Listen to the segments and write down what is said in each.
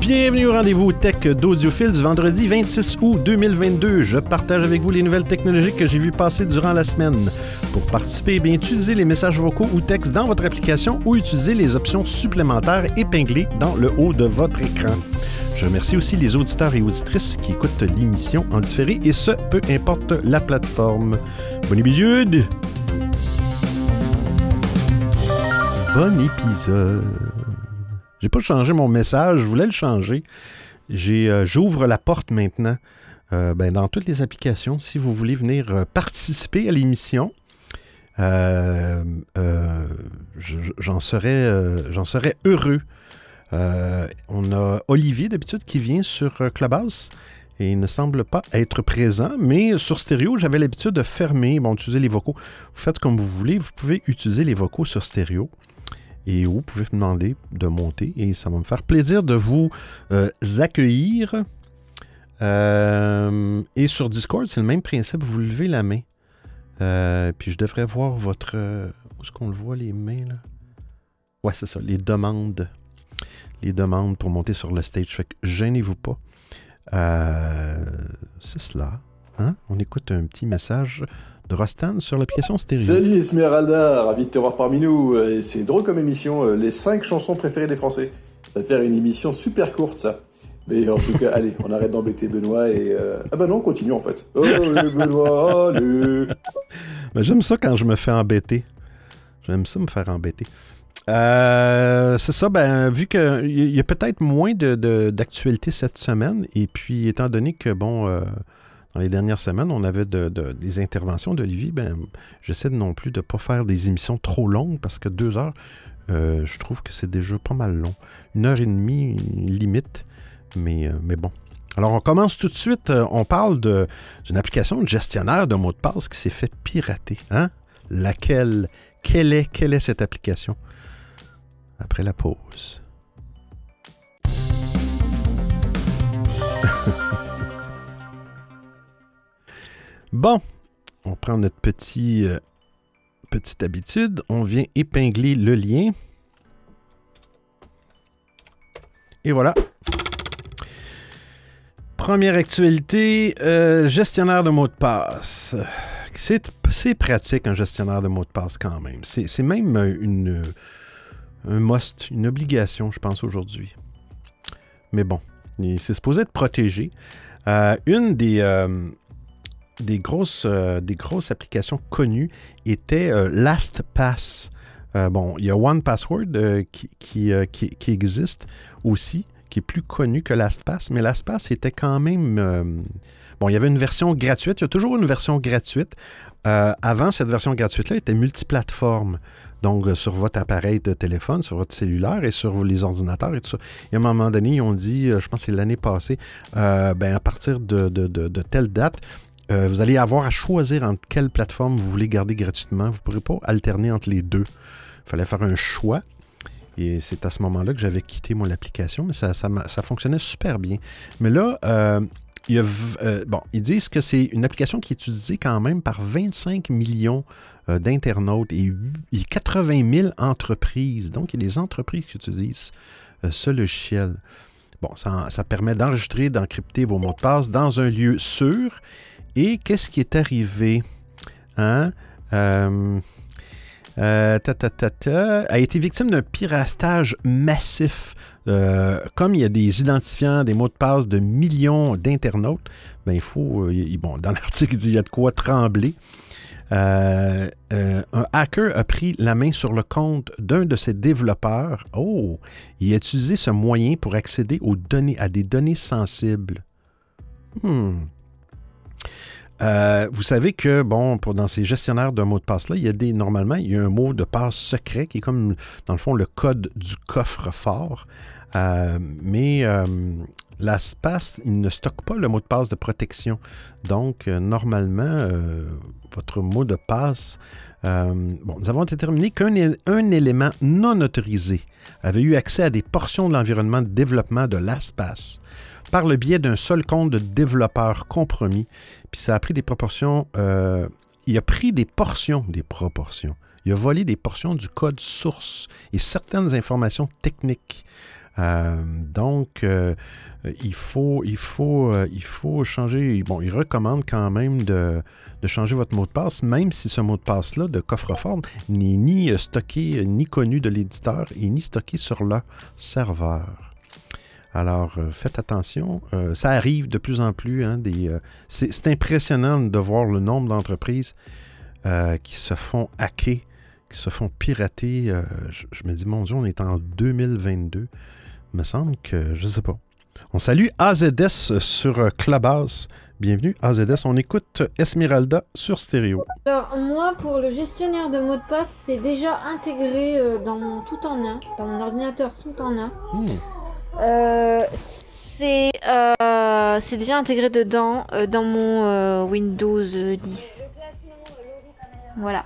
Bienvenue au rendez-vous tech d'Audiophile du vendredi 26 août 2022. Je partage avec vous les nouvelles technologiques que j'ai vues passer durant la semaine. Pour participer, eh bien, utilisez les messages vocaux ou textes dans votre application ou utilisez les options supplémentaires épinglées dans le haut de votre écran. Je remercie aussi les auditeurs et auditrices qui écoutent l'émission en différé et ce, peu importe la plateforme. Bon épisode! Bon épisode! J'ai pas changé mon message, je voulais le changer. Euh, j'ouvre la porte maintenant euh, ben, dans toutes les applications. Si vous voulez venir euh, participer à l'émission, j'en serais, serais heureux. on a Olivier d'habitude qui vient sur Clubhouse et il ne semble pas être présent, mais sur stéréo, j'avais l'habitude de fermer, bon, utiliser les vocaux. Vous faites comme vous voulez, vous pouvez utiliser les vocaux sur stéréo et vous pouvez me demander de monter et ça va me faire plaisir de vous euh, accueillir. Euh, et sur Discord, c'est le même principe, vous levez la main. Euh, puis je devrais voir votre... où est-ce qu'on le voit, les mains, là? Ouais, c'est ça, les demandes. Les demandes pour monter sur le stage. Fait que gênez-vous pas. c'est cela. Hein? On écoute un petit message de Rostan sur l'application stéréo. Salut Esmeralda, ravi de te voir parmi nous. C'est drôle comme émission, euh, les 5 chansons préférées des Français. Ça va faire une émission super courte ça. Mais en tout cas, allez, on arrête d'embêter Benoît et... Euh, ah bah non, on continue en fait. Oh Benoît, allez ben, J'aime ça quand je me fais embêter. J'aime ça me faire embêter. Euh, c'est ça, ben, vu qu'il y a peut-être moins d'actualité de, cette semaine, et puis étant donné que, bon, dans les dernières semaines, on avait des interventions d'Olivier. Ben, j'essaie non plus de ne pas faire des émissions trop longues parce que deux heures, euh, je trouve que c'est déjà pas mal long. Une heure et demie, limite. Mais, euh, bon. Alors, on commence tout de suite. Euh, on parle d'une application de gestionnaire de mots de passe qui s'est fait pirater. Hein? Laquelle? Quelle est, quelle est cette application? Après la pause. Bon, on prend notre petit, euh, petite habitude. On vient épingler le lien. Et voilà. Première actualité, euh, gestionnaire de mots de passe. C'est pratique un gestionnaire de mots de passe quand même. C'est même une, un must, une obligation, je pense, aujourd'hui. Mais bon, c'est supposé être protégé. Euh, une des, des grosses, euh, des grosses applications connues étaient euh, LastPass. Euh, bon, il y a One Password qui, qui, existe aussi, qui est plus connu que LastPass, mais LastPass était quand même... bon, il y avait une version gratuite, il y a toujours une version gratuite. avant, cette version gratuite-là était multiplateforme. Donc, sur votre appareil de téléphone, sur votre cellulaire et sur les ordinateurs et tout ça. Et à un moment donné, ils ont dit, je pense que c'est l'année passée, ben, à partir de, de, telle date, euh, vous allez avoir à choisir entre quelle plateforme vous voulez garder gratuitement. Vous ne pourrez pas alterner entre les deux. Il fallait faire un choix. Et c'est à ce moment-là que j'avais quitté mon application, mais ça, fonctionnait super bien. Mais là, euh, euh, bon, ils disent que c'est une application qui est utilisée quand même par 25 millions d'internautes et, 80 000 entreprises. Donc, il y a des entreprises qui utilisent ce logiciel. Bon, ça, ça permet d'enregistrer, d'encrypter vos mots de passe dans un lieu sûr et qu'est-ce qui est arrivé? Hein? Euh, euh, a été victime d'un piratage massif. Euh, comme il y a des identifiants, des mots de passe de millions d'internautes, ben il faut, bon, dans l'article, il dit il y a de quoi trembler. un hacker a pris la main sur le compte d'un de ses développeurs. Oh, il a utilisé ce moyen pour accéder aux données, à des données sensibles. Hmm. Euh, vous savez que, bon, pour, dans ces gestionnaires de mots de passe-là, il y a des, normalement, il y a un mot de passe secret qui est comme, dans le fond, le code du coffre-fort. Euh, mais euh, il ne stocke pas le mot de passe de protection. Donc, normalement, votre mot de passe, bon, nous avons déterminé qu'un élément non autorisé avait eu accès à des portions de l'environnement de développement de l'espace par le biais d'un seul compte de développeur compromis. Puis ça a pris des proportions. Euh, il a pris des portions, des proportions. Il a volé des portions du code source et certaines informations techniques. donc, il, faut, il, faut, il faut changer. Bon, il recommande quand même de, de, changer votre mot de passe, même si ce mot de passe-là de coffre-fort n'est ni stocké, ni connu de l'éditeur et ni stocké sur le serveur. Alors, euh, faites attention. Euh, ça arrive de plus en plus. Hein, euh, c'est impressionnant de voir le nombre d'entreprises qui se font hacker, qui se font pirater. Je, me dis, mon Dieu, on est en 2022. Il me semble que, je ne sais pas. On salue AZS sur Clubhouse. Bienvenue, AZS. On écoute Esmeralda sur stéréo. Alors, moi, pour le gestionnaire de mots de passe, c'est déjà intégré dans mon tout en un, dans mon ordinateur tout en un. Hmm. Euh, euh, c'est déjà intégré dedans euh, dans mon Windows 10. Voilà.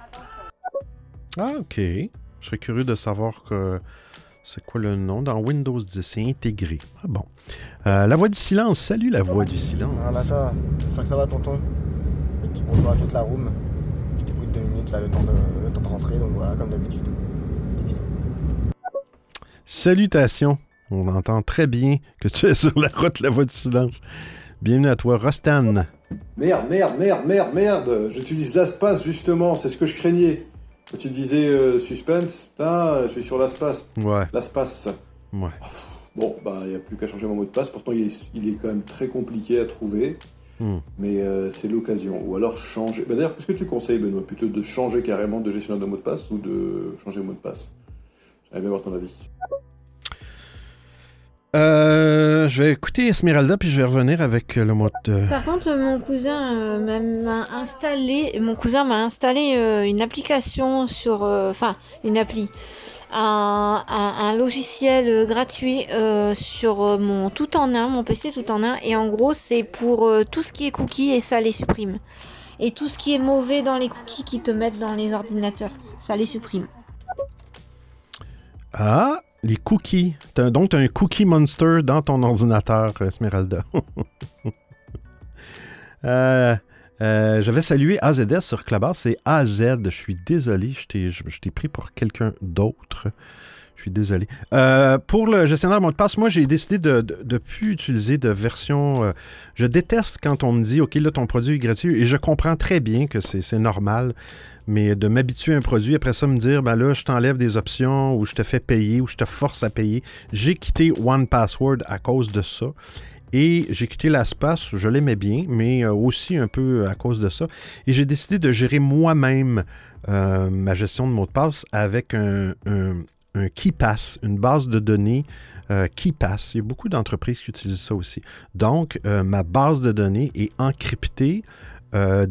Ah ok. Je serais curieux de savoir que c'est quoi le nom dans Windows 10. C'est intégré. Ah bon. la voix du silence. Salut la voix du silence. Ah ça. J'espère que ça va tonton. Et puis bonjour à toute la room. Je t'ai pris deux minutes là le temps de, le temps de rentrer donc voilà comme d'habitude. Salutations. On entend très bien que tu es sur la route La Voix du Silence. Bienvenue à toi, Rostan. Merde, merde, merde, merde, merde. J'utilise l'espace justement, c'est ce que je craignais. Quand tu disais euh, suspense, putain, je suis sur l'espace. Ouais. L'espace. Ouais. Bon, bah, il n'y a plus qu'à changer mon mot de passe. Pourtant, il est, quand même très compliqué à trouver. Hmm. Mais euh, c'est l'occasion. Ou alors changer. Bah, D'ailleurs, qu'est-ce que tu conseilles, Benoît? Plutôt de changer carrément de gestionnaire de mot de passe ou de changer le mot de passe? J'aimerais bien voir ton avis. Euh, je vais écouter Esmeralda puis je vais revenir avec le mot de. Par contre, mon cousin euh, m'a installé, mon cousin m'a installé euh, une application sur, enfin une appli, un, logiciel gratuit sur mon tout en un, mon PC tout en un, et en gros c'est pour tout ce qui est cookies et ça les supprime, et tout ce qui est mauvais dans les cookies qui te mettent dans les ordinateurs, ça les supprime. Ah, les cookies. donc, tu as un cookie monster dans ton ordinateur, Esmeralda. euh, euh, J'avais salué AZS sur Clubhouse. C'est AZ. Je suis désolé. Je t'ai pris pour quelqu'un d'autre. Je suis désolé. Euh, pour le gestionnaire mot de passe, moi, j'ai décidé de ne plus utiliser de version. Euh, je déteste quand on me dit OK, là, ton produit est gratuit. Et je comprends très bien que c'est normal mais de m'habituer à un produit, après ça me dire, ben là, je t'enlève des options ou je te fais payer ou je te force à payer. J'ai quitté One Password à cause de ça. Et j'ai quitté l'espace, je l'aimais bien, mais euh, aussi un peu à cause de ça. Et j'ai décidé de gérer moi-même euh, ma gestion de mots de passe avec un, KeyPass, une base de données euh, KeyPass. Il y a beaucoup d'entreprises qui utilisent ça aussi. Donc, ma base de données est encryptée euh,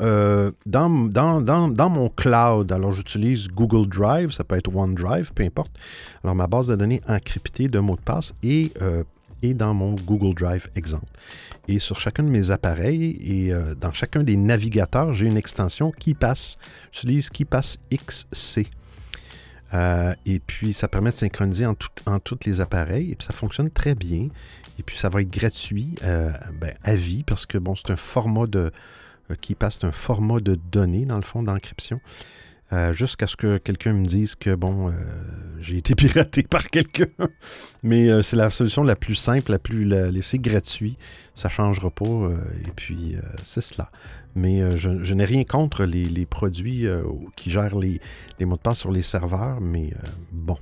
euh, dans, dans, dans, mon cloud, alors j'utilise Google Drive, ça peut être OneDrive, peu importe. Alors ma base de données encryptée de mots de passe est, euh, dans mon Google Drive exemple. Et sur chacun de mes appareils et dans chacun des navigateurs, j'ai une extension qui passe. J'utilise KeePass XC. Et puis, ça permet de synchroniser en, tous les appareils. Et puis, ça fonctionne très bien. Et puis, ça va être gratuit euh, ben, à vie parce que bon, c'est un format de euh, qui passe un format de données, dans le fond, d'encryption. Euh, jusqu'à ce que quelqu'un me dise que bon, j'ai été piraté par quelqu'un. Mais c'est la solution la plus simple, la plus la, gratuit. Ça ne changera pas. et puis, c'est cela. Mais je, n'ai rien contre les, produits qui gèrent les, mots de passe sur les serveurs. Mais bon,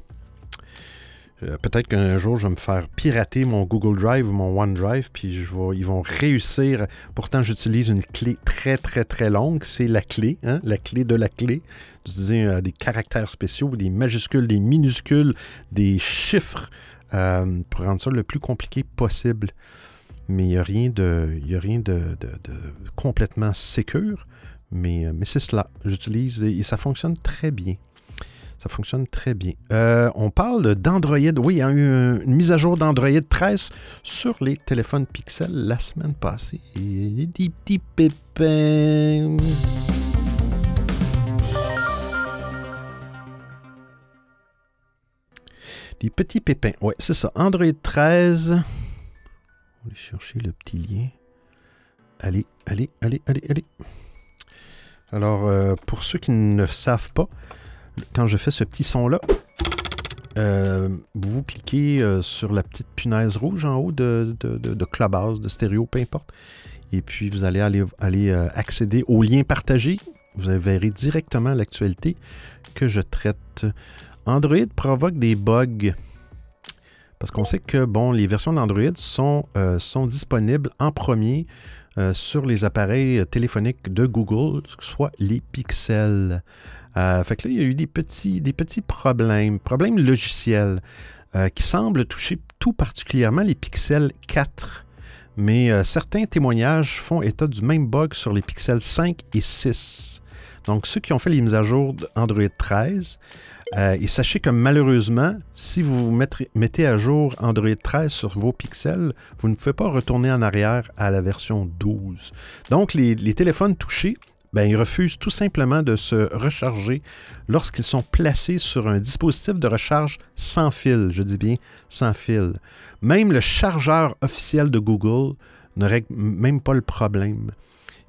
euh, peut-être qu'un jour, je vais me faire pirater mon Google Drive ou mon OneDrive, puis ils vont réussir. Pourtant, j'utilise une clé très, très, très longue. C'est la clé, hein, la clé de la clé. J'utilise euh, des caractères spéciaux, des majuscules, des minuscules, des chiffres euh, pour rendre ça le plus compliqué possible. Mais il n'y a rien de, y a rien de, complètement sécure. Mais, mais c'est cela. J'utilise et ça fonctionne très bien. Ça fonctionne très bien. Euh, on parle d'Android. Oui, il y a eu une mise à jour d'Android 13 sur les téléphones Pixel la semaine passée. Des petits pépins. Des petits pépins. Oui, c'est ça. Android 13. On va chercher le petit lien. Allez, allez, allez, allez, allez. Alors, euh, pour ceux qui ne savent pas, quand je fais ce petit son-là, euh, vous cliquez euh, sur la petite punaise rouge en haut de, de, de, Clubhouse, de stéréo, peu importe. Et puis, vous allez aller, accéder au lien partagé. Vous verrez directement l'actualité que je traite. Android provoque des bugs. Parce qu'on sait que bon, les versions d'Android sont, euh, sont disponibles en premier euh, sur les appareils téléphoniques de Google, soit les pixels. Euh, fait que là, il y a eu des petits, des petits problèmes, problèmes logiciels euh, qui semblent toucher tout particulièrement les pixels 4. Mais euh, certains témoignages font état du même bug sur les pixels 5 et 6. Donc, ceux qui ont fait les mises à jour d'Android 13, euh, et sachez que malheureusement, si vous mettez à jour Android 13 sur vos pixels, vous ne pouvez pas retourner en arrière à la version 12. Donc, les, les téléphones touchés, ben, ils refusent tout simplement de se recharger lorsqu'ils sont placés sur un dispositif de recharge sans fil. Je dis bien sans fil. Même le chargeur officiel de Google ne règle même pas le problème.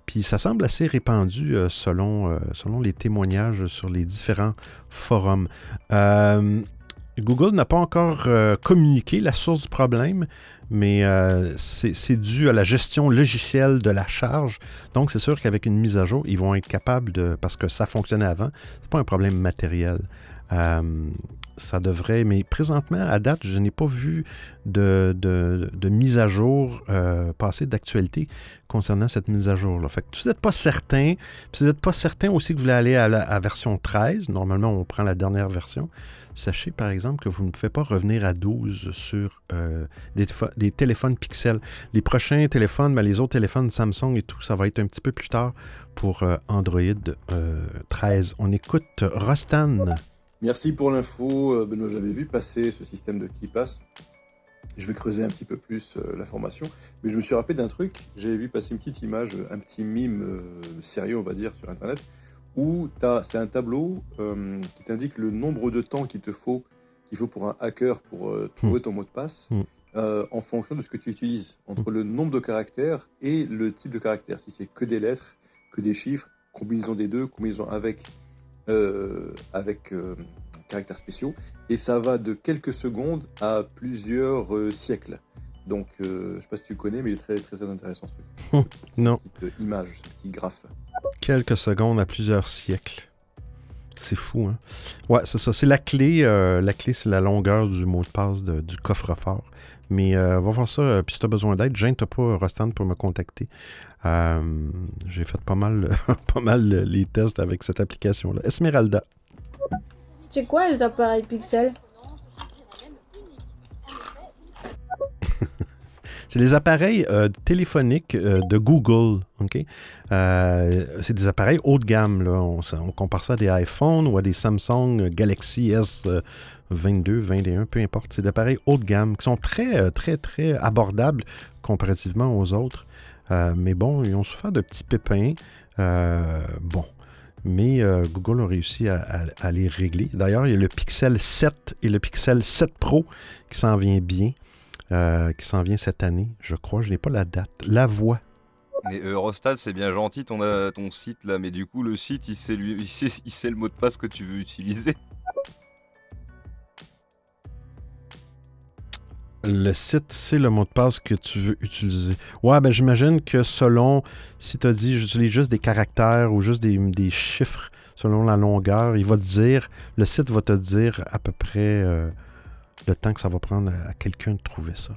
Puis ça semble assez répandu euh, selon, euh, selon les témoignages sur les différents forums. Euh, Google n'a pas encore communiqué la source du problème, mais c'est dû à la gestion logicielle de la charge. Donc c'est sûr qu'avec une mise à jour, ils vont être capables de... Parce que ça fonctionnait avant, c'est pas un problème matériel. Euh, ça devrait, mais présentement, à date, je n'ai pas vu de, de- mise à jour euh, passer d'actualité concernant cette mise à jour-là. Fait que si vous n'êtes pas certain, si vous n'êtes pas certain aussi que vous voulez aller à la version 13, normalement on prend la dernière version, sachez par exemple que vous ne pouvez pas revenir à 12 sur euh, des, des téléphones Pixel. Les prochains téléphones, ben, les autres téléphones Samsung et tout, ça va être un petit peu plus tard pour euh, Android euh, 13. On écoute Rostan. Merci pour l'info, euh, Benoît. J'avais vu passer ce système de KeePass. Je vais creuser un petit peu plus euh, l'information. Mais je me suis rappelé d'un truc. J'avais vu passer une petite image, un petit mime euh, sérieux, on va dire, sur Internet, où c'est un tableau euh, qui t'indique le nombre de temps qu'il te faut, qu'il faut pour un hacker pour euh, trouver ton mot de passe, Mm. euh, en fonction de ce que tu utilises, entre le nombre de caractères et le type de caractère. Si c'est que des lettres, que des chiffres, combinaison des deux, combinaison avec avec euh, caractères spéciaux, et ça va de quelques secondes à plusieurs euh, siècles. Donc, euh, je sais pas si tu connais, mais il est très très, très intéressant ce truc. Non. Cette euh, image, ce petit graphe. Quelques secondes à plusieurs siècles. C'est fou, hein? Ouais, c'est ça. C'est la clé. euh, la clé, c'est la longueur du mot de passe du coffre-fort. Mais euh, va voir ça. euh, Puis si tu as besoin d'aide, gêne-toi pas, Rostand, pour me contacter. Euh, J'ai fait pas mal, pas mal les tests avec cette application-là. Esmeralda. C'est quoi les appareils Pixel? C'est les appareils euh, téléphoniques euh, de Google. Euh, c'est des appareils haut de gamme. On, compare ça à des iPhones ou à des Samsung Galaxy S22, 21, peu importe. C'est des appareils haut de gamme qui sont très, très, très abordables comparativement aux autres. Mais bon, ils ont souffert de petits pépins. Bon. Mais Google a réussi à, à- à les régler. D'ailleurs, il y a le Pixel 7 et le Pixel 7 Pro qui s'en vient bien euh, qui s'en vient cette année, je crois. Je n'ai pas la date. La voix. Mais Eurostat, c'est bien gentil ton, euh, ton site là, mais du coup, le site, il sait, lui, il, sait, il sait le mot de passe que tu veux utiliser. Le site, c'est le mot de passe que tu veux utiliser. Ouais, ben j'imagine que selon, si tu as dit j'utilise juste des caractères ou juste des, des chiffres selon la longueur, il va te dire, le site va te dire à peu près euh, le temps que ça va prendre à, quelqu'un de trouver ça.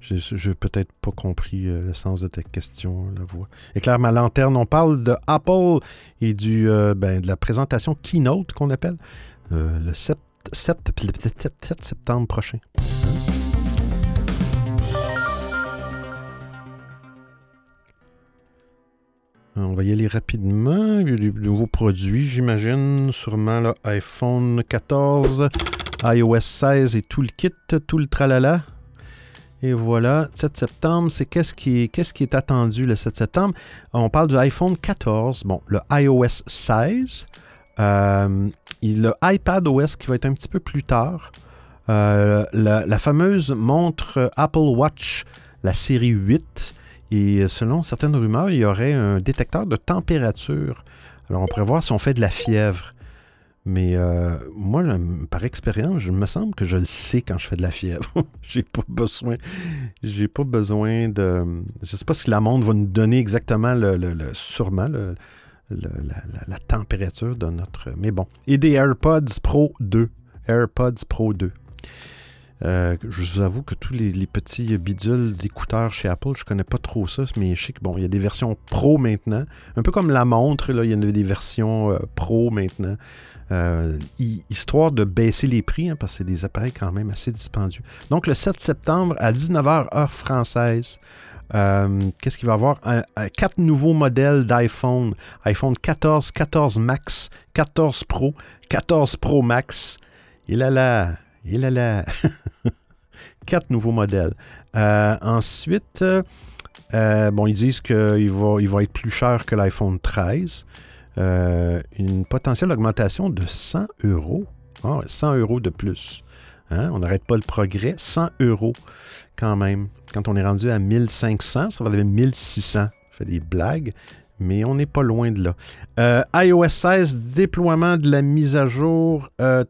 J'ai j'ai peut-être pas compris euh, le sens de ta question, la voix. Éclaire ma lanterne, on parle de Apple et du, euh, ben, de la présentation Keynote qu'on appelle euh, le 7, 7, 7 7 septembre prochain. On va y aller rapidement. Il y a des nouveaux produits, j'imagine. Sûrement là, iPhone 14, iOS 16 et tout le kit, tout le tralala. Et voilà, 7 septembre, c'est qu'est-ce qui, est, attendu le 7 septembre? On parle du iPhone 14, bon, le iOS 16, euh, le iPad OS qui va être un petit peu plus tard. Euh, la fameuse montre Apple Watch, la série 8. Et selon certaines rumeurs, il y aurait un détecteur de température. Alors, on pourrait voir si on fait de la fièvre. Mais euh, moi, par expérience, je me semble que je le sais quand je fais de la fièvre. j'ai pas besoin. J'ai pas besoin de. Je sais pas si la montre va nous donner exactement le, le- le- sûrement le- la- la température de notre. Mais bon. Et des AirPods Pro 2. AirPods Pro 2. Euh, je vous avoue que tous les, petits bidules d'écouteurs chez Apple, je connais pas trop ça, mais que bon, il y a des versions pro maintenant. Un peu comme la montre, là, il y en a des versions euh, pro maintenant. Euh, hi- histoire de baisser les prix, hein, parce que c'est des appareils quand même assez dispendieux. Donc le 7 septembre à 19h heure française, qu'est-ce qu'il va y avoir? Quatre nouveaux modèles d'iPhone. iPhone 14, 14 Max, 14 Pro, 14 Pro Max. Et là là, et là là. quatre nouveaux modèles. Euh, ensuite, euh, bon, ils disent qu'il va, être plus cher que l'iPhone 13. Euh, une potentielle augmentation de 100 euros. Ah ouais, 100 euros de plus. Hein? On n'arrête pas le progrès. 100 euros quand même. Quand on est rendu à 1500, ça va devenir 1600. Je fais des blagues, mais on n'est pas loin de là. Euh, iOS 16, déploiement de la mise à jour. Euh.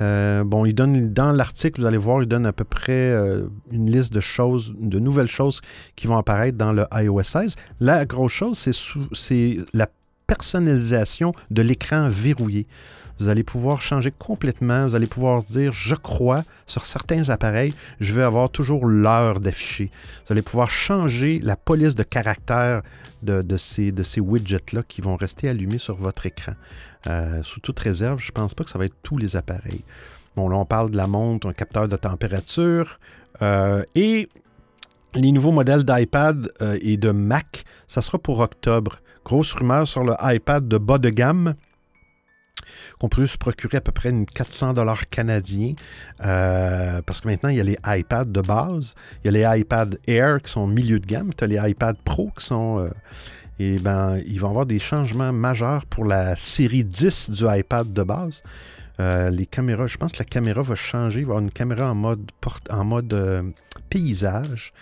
Euh, bon, il donne dans l'article, vous allez voir, il donne à peu près euh, une liste de choses, de nouvelles choses qui vont apparaître dans le iOS 16. La grosse chose, c'est la personnalisation de l'écran verrouillé. Vous allez pouvoir changer complètement. Vous allez pouvoir dire, je crois, sur certains appareils, je vais avoir toujours l'heure d'afficher. Vous allez pouvoir changer la police de caractère de, ces widgets-là qui vont rester allumés sur votre écran. Euh, sous toute réserve, je ne pense pas que ça va être tous les appareils. Bon, là, on parle de la montre, un capteur de température euh, et les nouveaux modèles d'iPad euh, et de Mac, ça sera pour octobre. Grosse rumeur sur le iPad de bas de gamme qu'on peut se procurer à peu près une 400 dollars canadiens euh, parce que maintenant il y a les iPads de base, il y a les iPad Air qui sont milieu de gamme, tu as les iPad Pro qui sont euh, et ben il va y avoir des changements majeurs pour la série 10 du iPad de base. Euh, les caméras, je pense que la caméra va changer, il va avoir une caméra en mode, porte, en mode paysage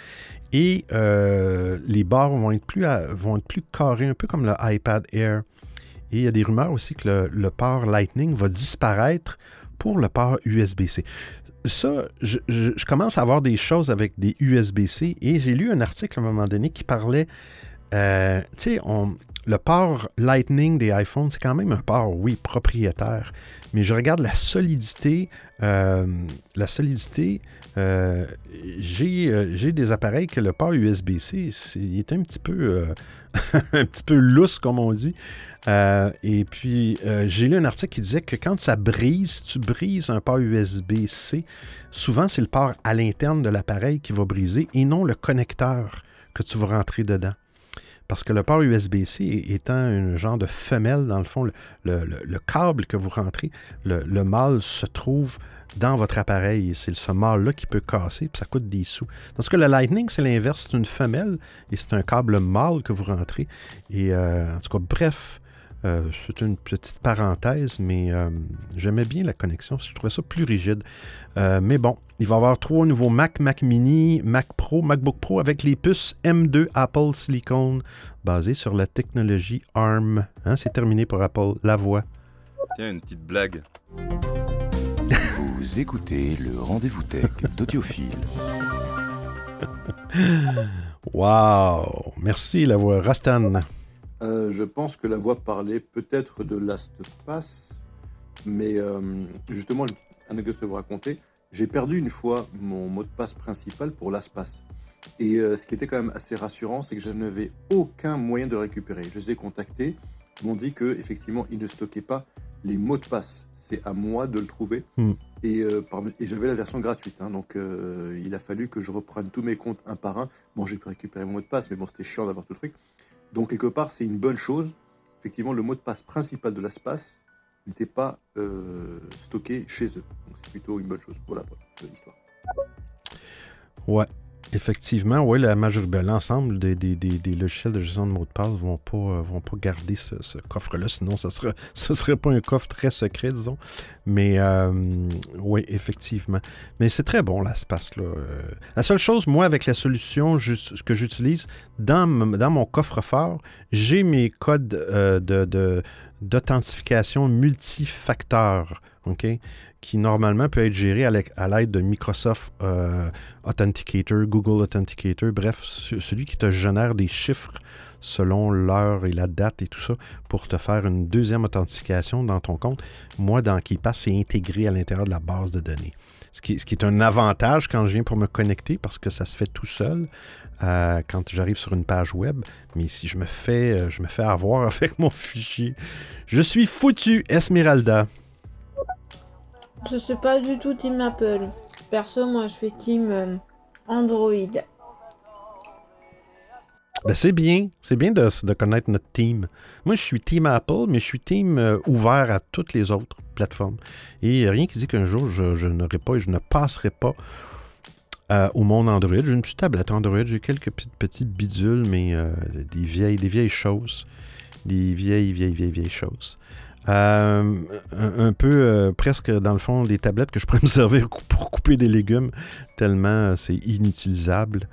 et les barres vont être, plus à- vont être plus carrées, un peu comme le iPad Air. Et il y a des rumeurs aussi que le, port Lightning va disparaître pour le port USB-C. Ça, je, commence à avoir des choses avec des USB-C et j'ai lu un article à un moment donné qui parlait, euh, tu sais, le port Lightning des iPhones, c'est quand même un port, oui, propriétaire. Mais je regarde la solidité, euh, la solidité, euh, j'ai des appareils que le port USB-C, il est un petit peu, un petit peu lousse, comme on dit. Euh, et puis, euh, j'ai lu un article qui disait que quand ça brise, tu brises un port USB-C, souvent c'est le port à l'interne de l'appareil qui va briser et non le connecteur que tu vas rentrer dedans. Parce que le port USB-C étant un genre de femelle, dans le fond, le, le- le- le câble que vous rentrez, le, le mâle se trouve dans votre appareil. C'est ce mâle-là qui peut casser, puis ça coûte des sous. Dans ce cas, le Lightning, c'est l'inverse. C'est une femelle et c'est un câble mâle que vous rentrez. Et euh, en tout cas, bref, euh, c'est une petite parenthèse, mais euh, j'aimais bien la connexion. Je trouvais ça plus rigide. Euh, mais bon, il va y avoir trois nouveaux Mac, Mac Mini, Mac Pro, MacBook Pro avec les puces M2 Apple Silicon basées sur la technologie ARM. Hein, c'est terminé pour Apple. La voix. Tiens, une petite blague. Vous écoutez le rendez-vous tech d'Audiophile. Wow! Merci, la voix. Rastan. Euh, je pense que la voix parlait peut-être de Last Pass, mais euh, justement, une petite anecdote à vous raconter. J'ai perdu une fois mon mot de passe principal pour LastPass. Et euh, ce qui était quand même assez rassurant, c'est que je n'avais aucun moyen de le récupérer. Je les ai contactés, ils m'ont dit que effectivement, ils ne stockaient pas les mots de passe. C'est à moi de le trouver. Hmm. Et, euh, j'avais la version gratuite, hein, donc euh, il a fallu que je reprenne tous mes comptes un par un. Bon, j'ai pu récupérer mon mot de passe, mais bon, c'était chiant d'avoir tout le truc. Donc quelque part, c'est une bonne chose. Effectivement, le mot de passe principal de l'espace n'était pas euh, stocké chez eux. Donc c'est plutôt une bonne chose pour la pour l'histoire. Ouais. Effectivement, oui, l'ensemble des, logiciels de gestion de mots de passe vont pas, euh, vont pas garder ce, ce coffre-là, sinon ça serait, ça serait pas un coffre très secret, disons. Mais euh, oui, effectivement. Mais c'est très bon, l'espace-là. Euh, La seule chose, moi, avec la solution que j'utilise, dans, mon coffre-fort, j'ai mes codes de- de- d'authentification multifacteur, OK? Qui normalement peut être géré à l'ai- à l'aide de Microsoft euh, Authenticator, Google Authenticator, bref, ce- celui qui te génère des chiffres selon l'heure et la date et tout ça pour te faire une deuxième authentification dans ton compte. Moi, dans KeePass, c'est intégré à l'intérieur de la base de données. Ce qui, ce qui est un avantage quand je viens pour me connecter parce que ça se fait tout seul euh, quand j'arrive sur une page web. Mais si je me fais, euh, je me fais avoir avec mon fichier, je suis foutu, Esmeralda. Je suis pas du tout team Apple. Perso, moi, je suis team euh, Android. Ben, c'est bien. C'est bien de, connaître notre team. Moi, je suis team Apple, mais je suis team euh, ouvert à toutes les autres plateformes. Et rien qui dit qu'un jour, je, n'aurai pas et je ne passerai pas euh, au monde Android. J'ai une petite tablette Android, j'ai quelques petites, petites bidules, mais euh, des, vieilles, des vieilles choses. Des vieilles, vieilles, vieilles, vieilles choses. Euh, un, peu euh, presque dans le fond des tablettes que je pourrais me servir pour couper des légumes, tellement euh, c'est inutilisable.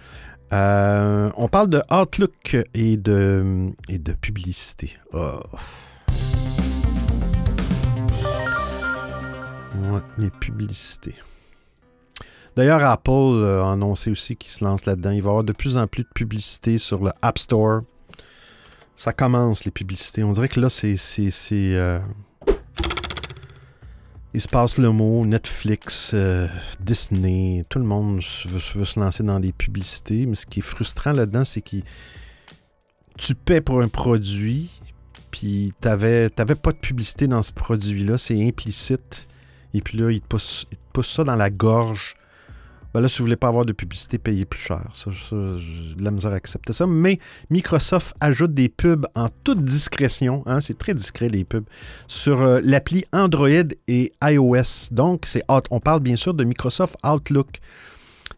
On parle de Outlook et de, et de publicité. Oh. Les publicités. D'ailleurs, Apple a annoncé aussi qu'il se lance là-dedans. Il va y avoir de plus en plus de publicité sur le App Store. Ça commence, les publicités. On dirait que là, c'est. euh, Il se passe le mot Netflix, euh, Disney, tout le monde veut, se lancer dans des publicités. Mais ce qui est frustrant là-dedans, c'est que tu paies pour un produit, puis t'avais, t'avais pas de publicité dans ce produit-là, c'est implicite. Et puis là, il te pousse, il te pousse ça dans la gorge. Ben là, si vous voulez pas avoir de publicité, payez plus cher. De la misère à accepter ça. Mais Microsoft ajoute des pubs en toute discrétion. hein, c'est très discret, les pubs. Sur euh, l'appli Android et iOS. Donc, c'est on parle bien sûr de Microsoft Outlook.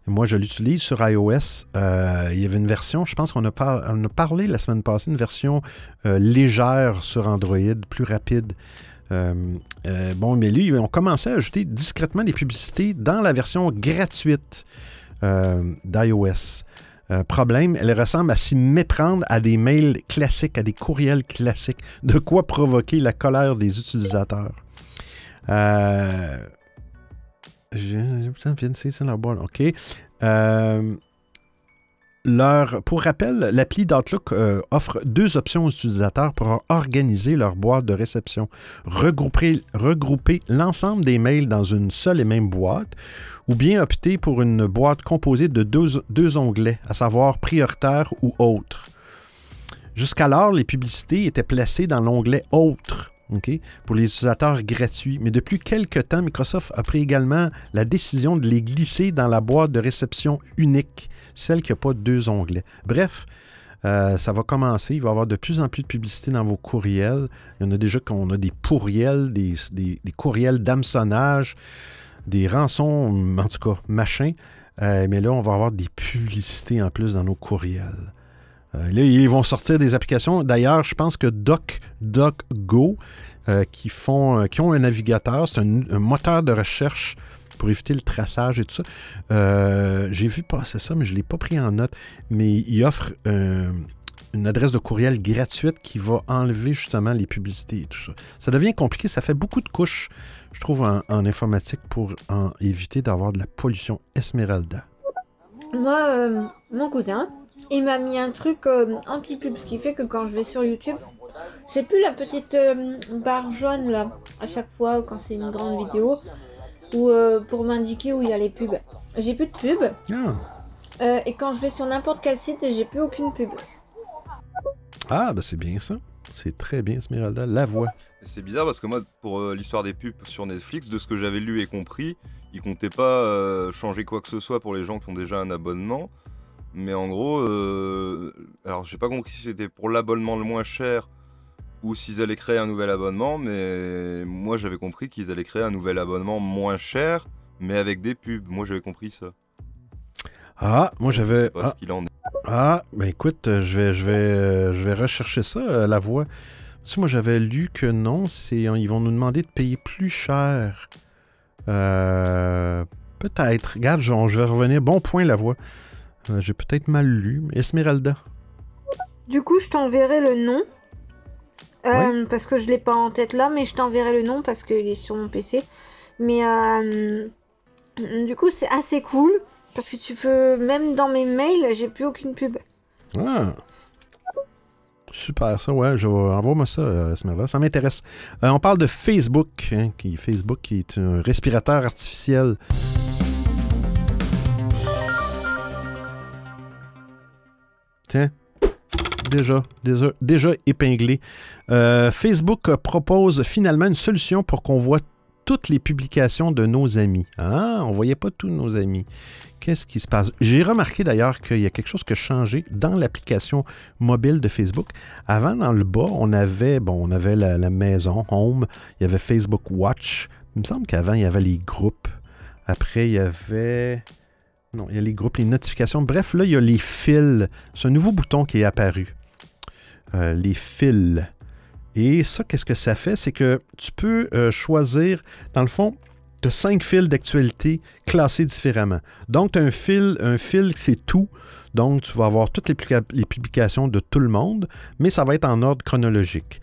Moi, je l'utilise sur iOS. Euh, il y avait une version, je pense qu'on a, a parlé la semaine passée, une version euh, légère sur Android, plus rapide. Euh, euh, bon, mais lui, ils ont commencé à ajouter discrètement des publicités dans la version gratuite euh, d'iOS. Problème, elle ressemble à s'y méprendre à des mails classiques, à des courriels classiques. De quoi provoquer la colère des utilisateurs. Euh, j'ai. OK. Pour rappel, l'appli d'Outlook euh, offre deux options aux utilisateurs pour organiser leur boîte de réception. Regrouper, l'ensemble des mails dans une seule et même boîte ou bien opter pour une boîte composée de deux, onglets, à savoir prioritaire ou autre. Jusqu'alors, les publicités étaient placées dans l'onglet Autre Pour les utilisateurs gratuits. Mais depuis quelques temps, Microsoft a pris également la décision de les glisser dans la boîte de réception unique, celle qui n'a pas deux onglets. Bref, euh, ça va commencer. Il va y avoir de plus en plus de publicité dans vos courriels. Il y en a déjà qu'on a des pourriels, des courriels d'hameçonnage, des rançons, en tout cas, machin. Euh, mais là, on va avoir des publicités en plus dans nos courriels. Euh, là, ils vont sortir des applications. D'ailleurs, je pense que Doc, DocGo, euh, qui, font, euh, qui ont un navigateur, c'est un, moteur de recherche pour éviter le traçage et tout ça. J'ai vu passer ça, mais je ne l'ai pas pris en note. Mais il offre euh, une adresse de courriel gratuite qui va enlever justement les publicités et tout ça. Ça devient compliqué, ça fait beaucoup de couches, je trouve, en, informatique pour éviter d'avoir de la pollution Esmeralda. Moi, mon cousin, il m'a mis un truc euh, anti-pub, ce qui fait que quand je vais sur YouTube, j'ai plus la petite euh, barre jaune là, à chaque fois quand c'est une grande vidéo, ou euh, pour m'indiquer où il y a les pubs. J'ai plus de pub, Ah, euh, et quand je vais sur n'importe quel site, j'ai plus aucune pub. ah ben c'est bien ça. C'est très bien, Esmeralda. La voix. C'est bizarre parce que moi, pour euh, l'histoire des pubs sur Netflix, de ce que j'avais lu et compris, ils comptaient pas euh, changer quoi que ce soit pour les gens qui ont déjà un abonnement. Mais en gros, euh, alors j'ai pas compris si c'était pour l'abonnement le moins cher ou s'ils allaient créer un nouvel abonnement, mais moi j'avais compris qu'ils allaient créer un nouvel abonnement moins cher, mais avec des pubs. Moi j'avais compris ça. Ah, moi j'avais. Ah, en ah, ben écoute, euh, je vais, je vais, euh, je vais rechercher ça, euh, la voix. Tu sais, moi j'avais lu que non, c'est, ils vont nous demander de payer plus cher. Euh, peut-être. Regarde, je, je vais revenir. Bon point, la voix. Euh, J'ai peut-être mal lu. Esmeralda. Du coup, je t'enverrai le nom. Euh, Parce que je l'ai pas en tête là, mais je t'enverrai le nom parce qu'il est sur mon PC. Mais euh, du coup, c'est assez cool. Parce que tu peux, même dans mes mails, j'ai plus aucune pub. Ah. Super, ça, ouais. Je vais- Envoie-moi ça, euh, Esmeralda. Ça m'intéresse. Euh, on parle de Facebook. hein, qui, Facebook qui est un respirateur artificiel. Déjà, déjà, épinglé. Euh, Facebook propose finalement une solution pour qu'on voit toutes les publications de nos amis. Ah, on voyait pas tous nos amis. Qu'est-ce qui se passe? J'ai remarqué d'ailleurs qu'il y a quelque chose qui a changé dans l'application mobile de Facebook. Avant, dans le bas, on avait, la maison, Home, il y avait Facebook Watch. Il me semble qu'avant, il y avait les groupes. Après, il y avait. Non, il y a les groupes, les notifications. Bref, là, il y a les fils. C'est un nouveau bouton qui est apparu. Euh, les fils. Et ça, qu'est-ce que ça fait? C'est que tu peux euh, choisir, dans le fond, de cinq fils d'actualité classés différemment. Donc, tu as un fil, un fil, c'est tout. Donc, tu vas avoir toutes les, publica- les publications de tout le monde, mais ça va être en ordre chronologique.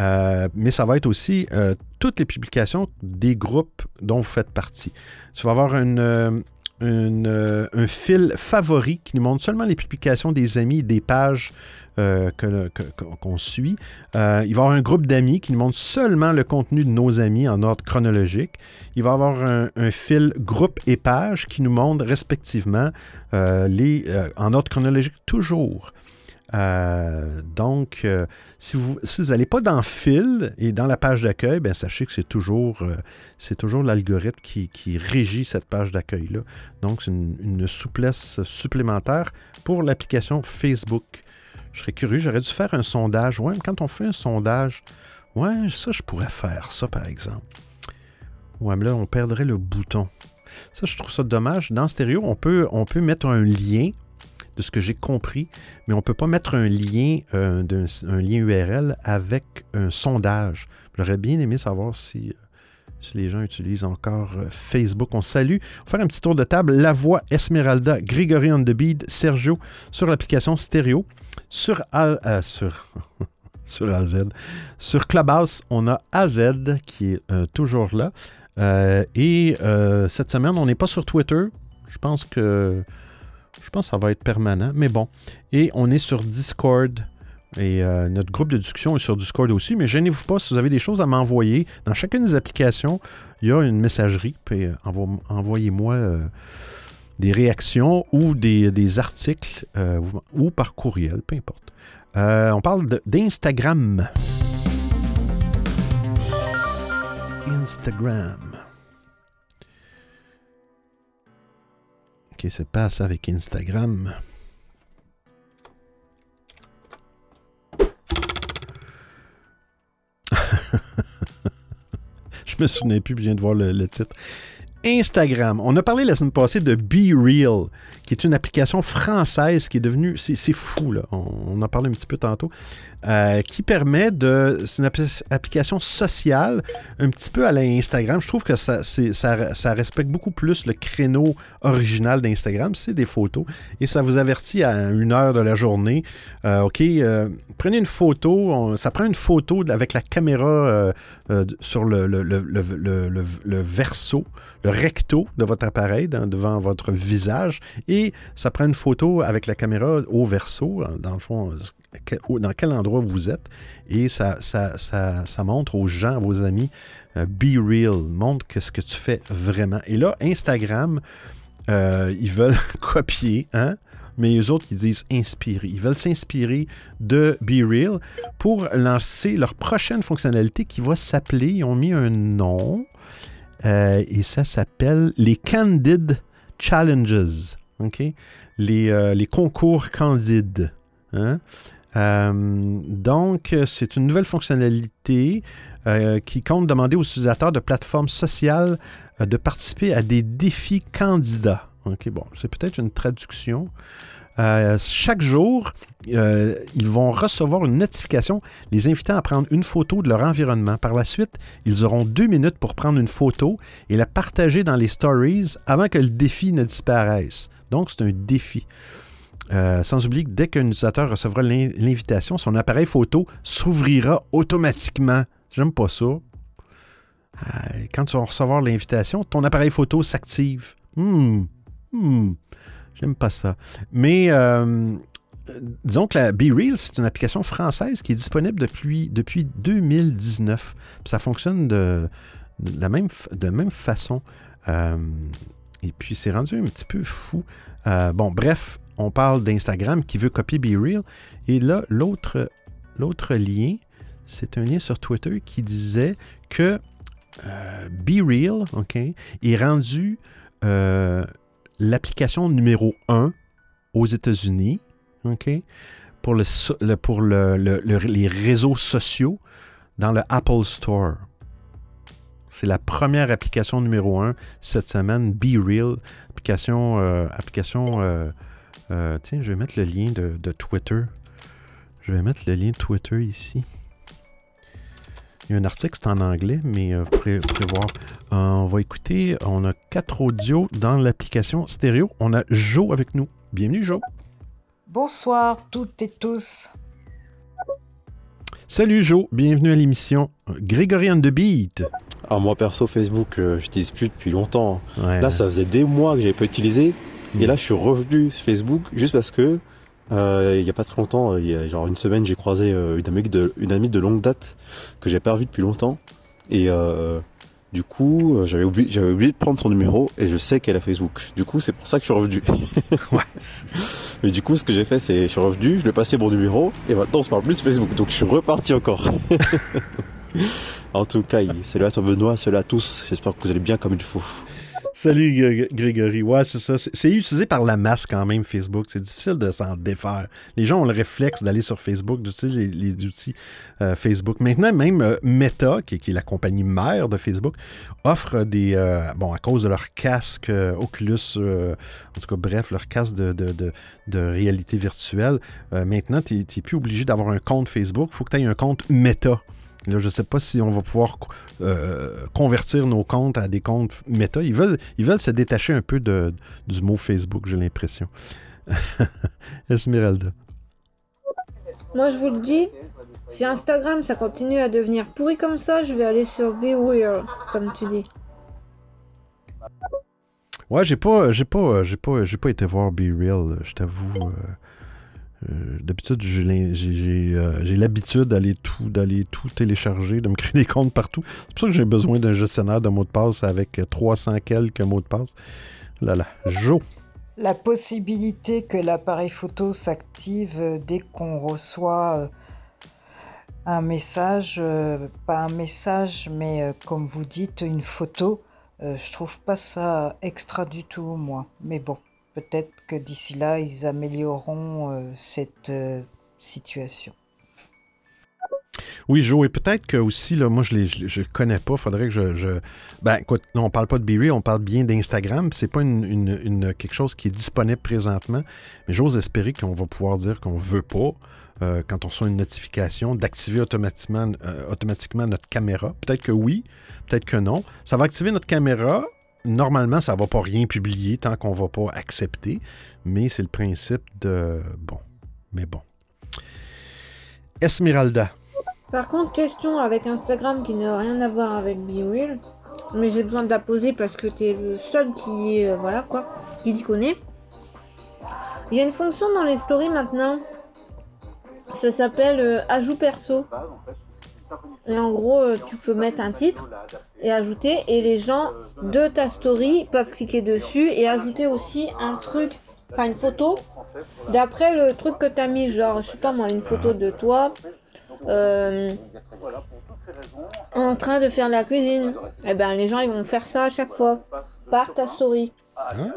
Euh, mais ça va être aussi toutes les publications des groupes dont vous faites partie. Tu vas avoir une, euh, un fil favori qui nous montre seulement les publications des amis et des pages euh, qu'on suit. Euh, il va y avoir un groupe d'amis qui nous montre seulement le contenu de nos amis en ordre chronologique. Il va y avoir un, fil groupe et page qui nous montre respectivement en ordre chronologique toujours. Euh, donc, euh, si vous n'allez pas dans fil et dans la page d'accueil, ben, sachez que c'est toujours, euh, l'algorithme qui, régit cette page d'accueil-là. Donc, c'est une, souplesse supplémentaire pour l'application Facebook. Je serais curieux, j'aurais dû faire un sondage. Ouais, quand on fait un sondage, ouais, ça, je pourrais faire ça, par exemple. Ouais, mais là, on perdrait le bouton. Ça, je trouve ça dommage. Dans peut, on peut mettre un lien de ce que j'ai compris, mais on ne peut pas mettre un lien, euh, URL avec un sondage. J'aurais bien aimé savoir si, euh, les gens utilisent encore euh, Facebook. On salue. On va faire un petit tour de table. La voix Esmeralda, Grégory on the beat, Sergio sur l'application stéréo. Sur, A- euh, sur, sur AZ. Sur Clubhouse, on a AZ qui est euh, toujours là. Euh, et euh, cette semaine, on n'est pas sur Twitter. Je pense que je pense que ça va être permanent, mais bon. Et on est sur Discord. Et euh, notre groupe de discussion est sur Discord aussi. Mais gênez-vous pas, si vous avez des choses à m'envoyer, dans chacune des applications, il y a une messagerie. Puis euh, envo- envoyez-moi euh, des réactions ou des, articles ou, par courriel, peu importe. On parle d'Instagram. Instagram. Ok, c'est pas ça avec Instagram. je me souvenais plus, je viens de voir le, titre. Instagram. On a parlé la semaine passée de Be Real, qui est une application française qui est devenue. C'est c'est fou, là. On, on en parlait un petit peu tantôt. Euh, qui permet de. C'est une appli- application sociale, un petit peu à l'Instagram. Je trouve que ça, respecte beaucoup plus le créneau original d'Instagram. C'est des photos. Et ça vous avertit à une heure de la journée. euh, OK, euh, prenez une photo. ça prend une photo avec la caméra sur le, verso, le recto de votre appareil, devant votre visage. Et ça prend une photo avec la caméra au verso, dans le fond, dans quel endroit vous êtes. Et ça, ça, ça, montre aux gens, à vos amis, euh, be real, montre ce que tu fais vraiment. Et là, Instagram, euh, ils veulent copier, hein? mais eux autres, ils disent inspirer. Ils veulent s'inspirer de Be Real pour lancer leur prochaine fonctionnalité qui va s'appeler, ils ont mis un nom, euh, et ça s'appelle les Candid Challenges. Les, les concours candides. hein? Euh, donc, c'est une nouvelle fonctionnalité euh, qui compte demander aux utilisateurs de plateformes sociales euh, de participer à des défis candidats. OK, bon, c'est peut-être une traduction. Chaque jour, ils vont recevoir une notification les invitant à prendre une photo de leur environnement. Par la suite, ils auront deux minutes pour prendre une photo et la partager dans les stories avant que le défi ne disparaisse. Donc, c'est un défi. Euh, sans oublier que dès qu'un utilisateur recevra l'in- l'invitation, son appareil photo s'ouvrira automatiquement. J'aime pas ça. Euh, quand tu vas recevoir l'invitation, ton appareil photo s'active. Hmm. Hmm. J'aime pas ça. Mais euh, disons que la BeReal, c'est une application française qui est disponible depuis, depuis 2019. Puis ça fonctionne de, la, même, même façon. Et puis c'est rendu un petit peu fou. Bon, bref, on parle d'Instagram qui veut copier BeReal. Et là, l'autre, lien, c'est un lien sur Twitter qui disait que euh, BeReal, OK, est rendu euh, l'application numéro 1 aux États-Unis, OK, pour, les réseaux sociaux dans le Apple Store. C'est la première application numéro 1 cette semaine, BeReal, application, euh, application euh, tiens, je vais mettre le lien de, de Twitter. Je vais mettre le lien de Twitter ici. Il y a un article, c'est en anglais, mais euh, vous, pourrez, vous pourrez voir. Euh, on va écouter, on a quatre audios dans l'application stéréo. On a Joe avec nous. Bienvenue, Joe. Bonsoir toutes et tous. Salut, Joe. Bienvenue à l'émission Grégory on the Beat. Alors moi perso Facebook euh, j'utilise plus depuis longtemps. Ouais. Là ça faisait des mois que j'avais pas utilisé et là je suis revenu sur Facebook juste parce que euh, il y a pas très longtemps, euh, il y a genre une semaine j'ai croisé euh, une amie de une amie de longue date que j'avais pas revue depuis longtemps et euh, du coup euh, j'avais oublié j'avais oublié de prendre son numéro et je sais qu'elle a Facebook. Du coup c'est pour ça que je suis revenu. Ouais. Mais du coup ce que j'ai fait c'est je suis revenu, je lui ai passé mon numéro et maintenant on se parle plus sur Facebook donc je suis reparti encore. En tout cas, salut à toi Benoît, salut à tous. J'espère que vous allez bien comme il faut. Salut Gré- Grégory. Ouais, c'est ça. C'est utilisé par la masse quand même, Facebook. C'est difficile de s'en défaire. Les gens ont le réflexe d'aller sur Facebook, d'utiliser les, outils euh, Facebook. Maintenant, même euh, Meta, qui, est- la compagnie mère de Facebook, offre des. euh, bon, à cause de leur casque Oculus, en tout cas, bref, leur casque de, de- réalité virtuelle, maintenant, tu n'es plus obligé d'avoir un compte Facebook. Il faut que tu aies un compte Meta. Là, je ne sais pas si on va pouvoir euh, convertir nos comptes à des comptes méta. Ils veulent, ils veulent se détacher un peu de, du mot Facebook, j'ai l'impression. Esmeralda. Moi, je vous le dis, si Instagram, ça continue à devenir pourri comme ça, je vais aller sur Be Weird, comme tu dis. Ouais, j'ai pas, j'ai pas, j'ai pas, j'ai pas été voir Be Real, je t'avoue. euh, euh, D'habitude, euh, j'ai l'habitude d'aller tout, tout télécharger, de me créer des comptes partout. C'est pour ça que j'ai besoin d'un gestionnaire de mots de passe avec 300 quelques mots de passe. Là, là, Jo. La possibilité que l'appareil photo s'active euh, dès qu'on reçoit un message, pas un message, mais comme vous dites, une photo, je trouve pas ça extra du tout, moi. Mais bon, peut-être que d'ici là, ils amélioreront euh, cette euh, situation. Oui, Jo, et peut-être que aussi, là, moi, je ne je, connais pas. faudrait que je. je... Ben, écoute, on parle pas de BeReal, on parle bien d'Instagram. C'est pas une, une- quelque chose qui est disponible présentement. Mais j'ose espérer qu'on va pouvoir dire qu'on veut pas, euh, quand on reçoit une notification, d'activer automatiquement, automatiquement notre caméra. Peut-être que oui, peut-être que non. Ça va activer notre caméra. Normalement, ça va pas rien publier tant qu'on va pas accepter. Mais c'est le principe de. Bon. Mais bon. Esmeralda. Par contre, question avec Instagram qui n'a rien à voir avec BeReal, mais j'ai besoin de la poser parce que t'es le seul qui euh, voilà quoi, qui l'y connaît. Il y a une fonction dans les stories maintenant. Ça s'appelle euh, ajout perso. Et en gros, euh, tu peux mettre un titre et ajouter, et les gens de ta story peuvent cliquer dessus et ajouter aussi un truc, enfin une photo, d'après le truc que t'as mis, genre, je sais pas moi, une photo de toi. euh, en train de faire la cuisine. Et ben les gens ils vont faire ça à chaque fois par ta story. Hein?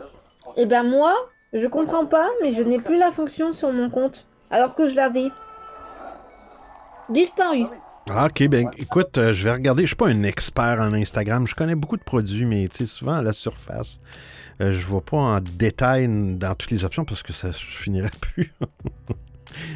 Et ben moi, je comprends pas, mais je n'ai plus la fonction sur mon compte alors que je l'avais. Disparu. Ah, ok, ben écoute, euh, je vais regarder. Je suis pas un expert en Instagram. Je connais beaucoup de produits, mais souvent à la surface. Euh, je vois pas en détail dans toutes les options parce que ça je finirait plus.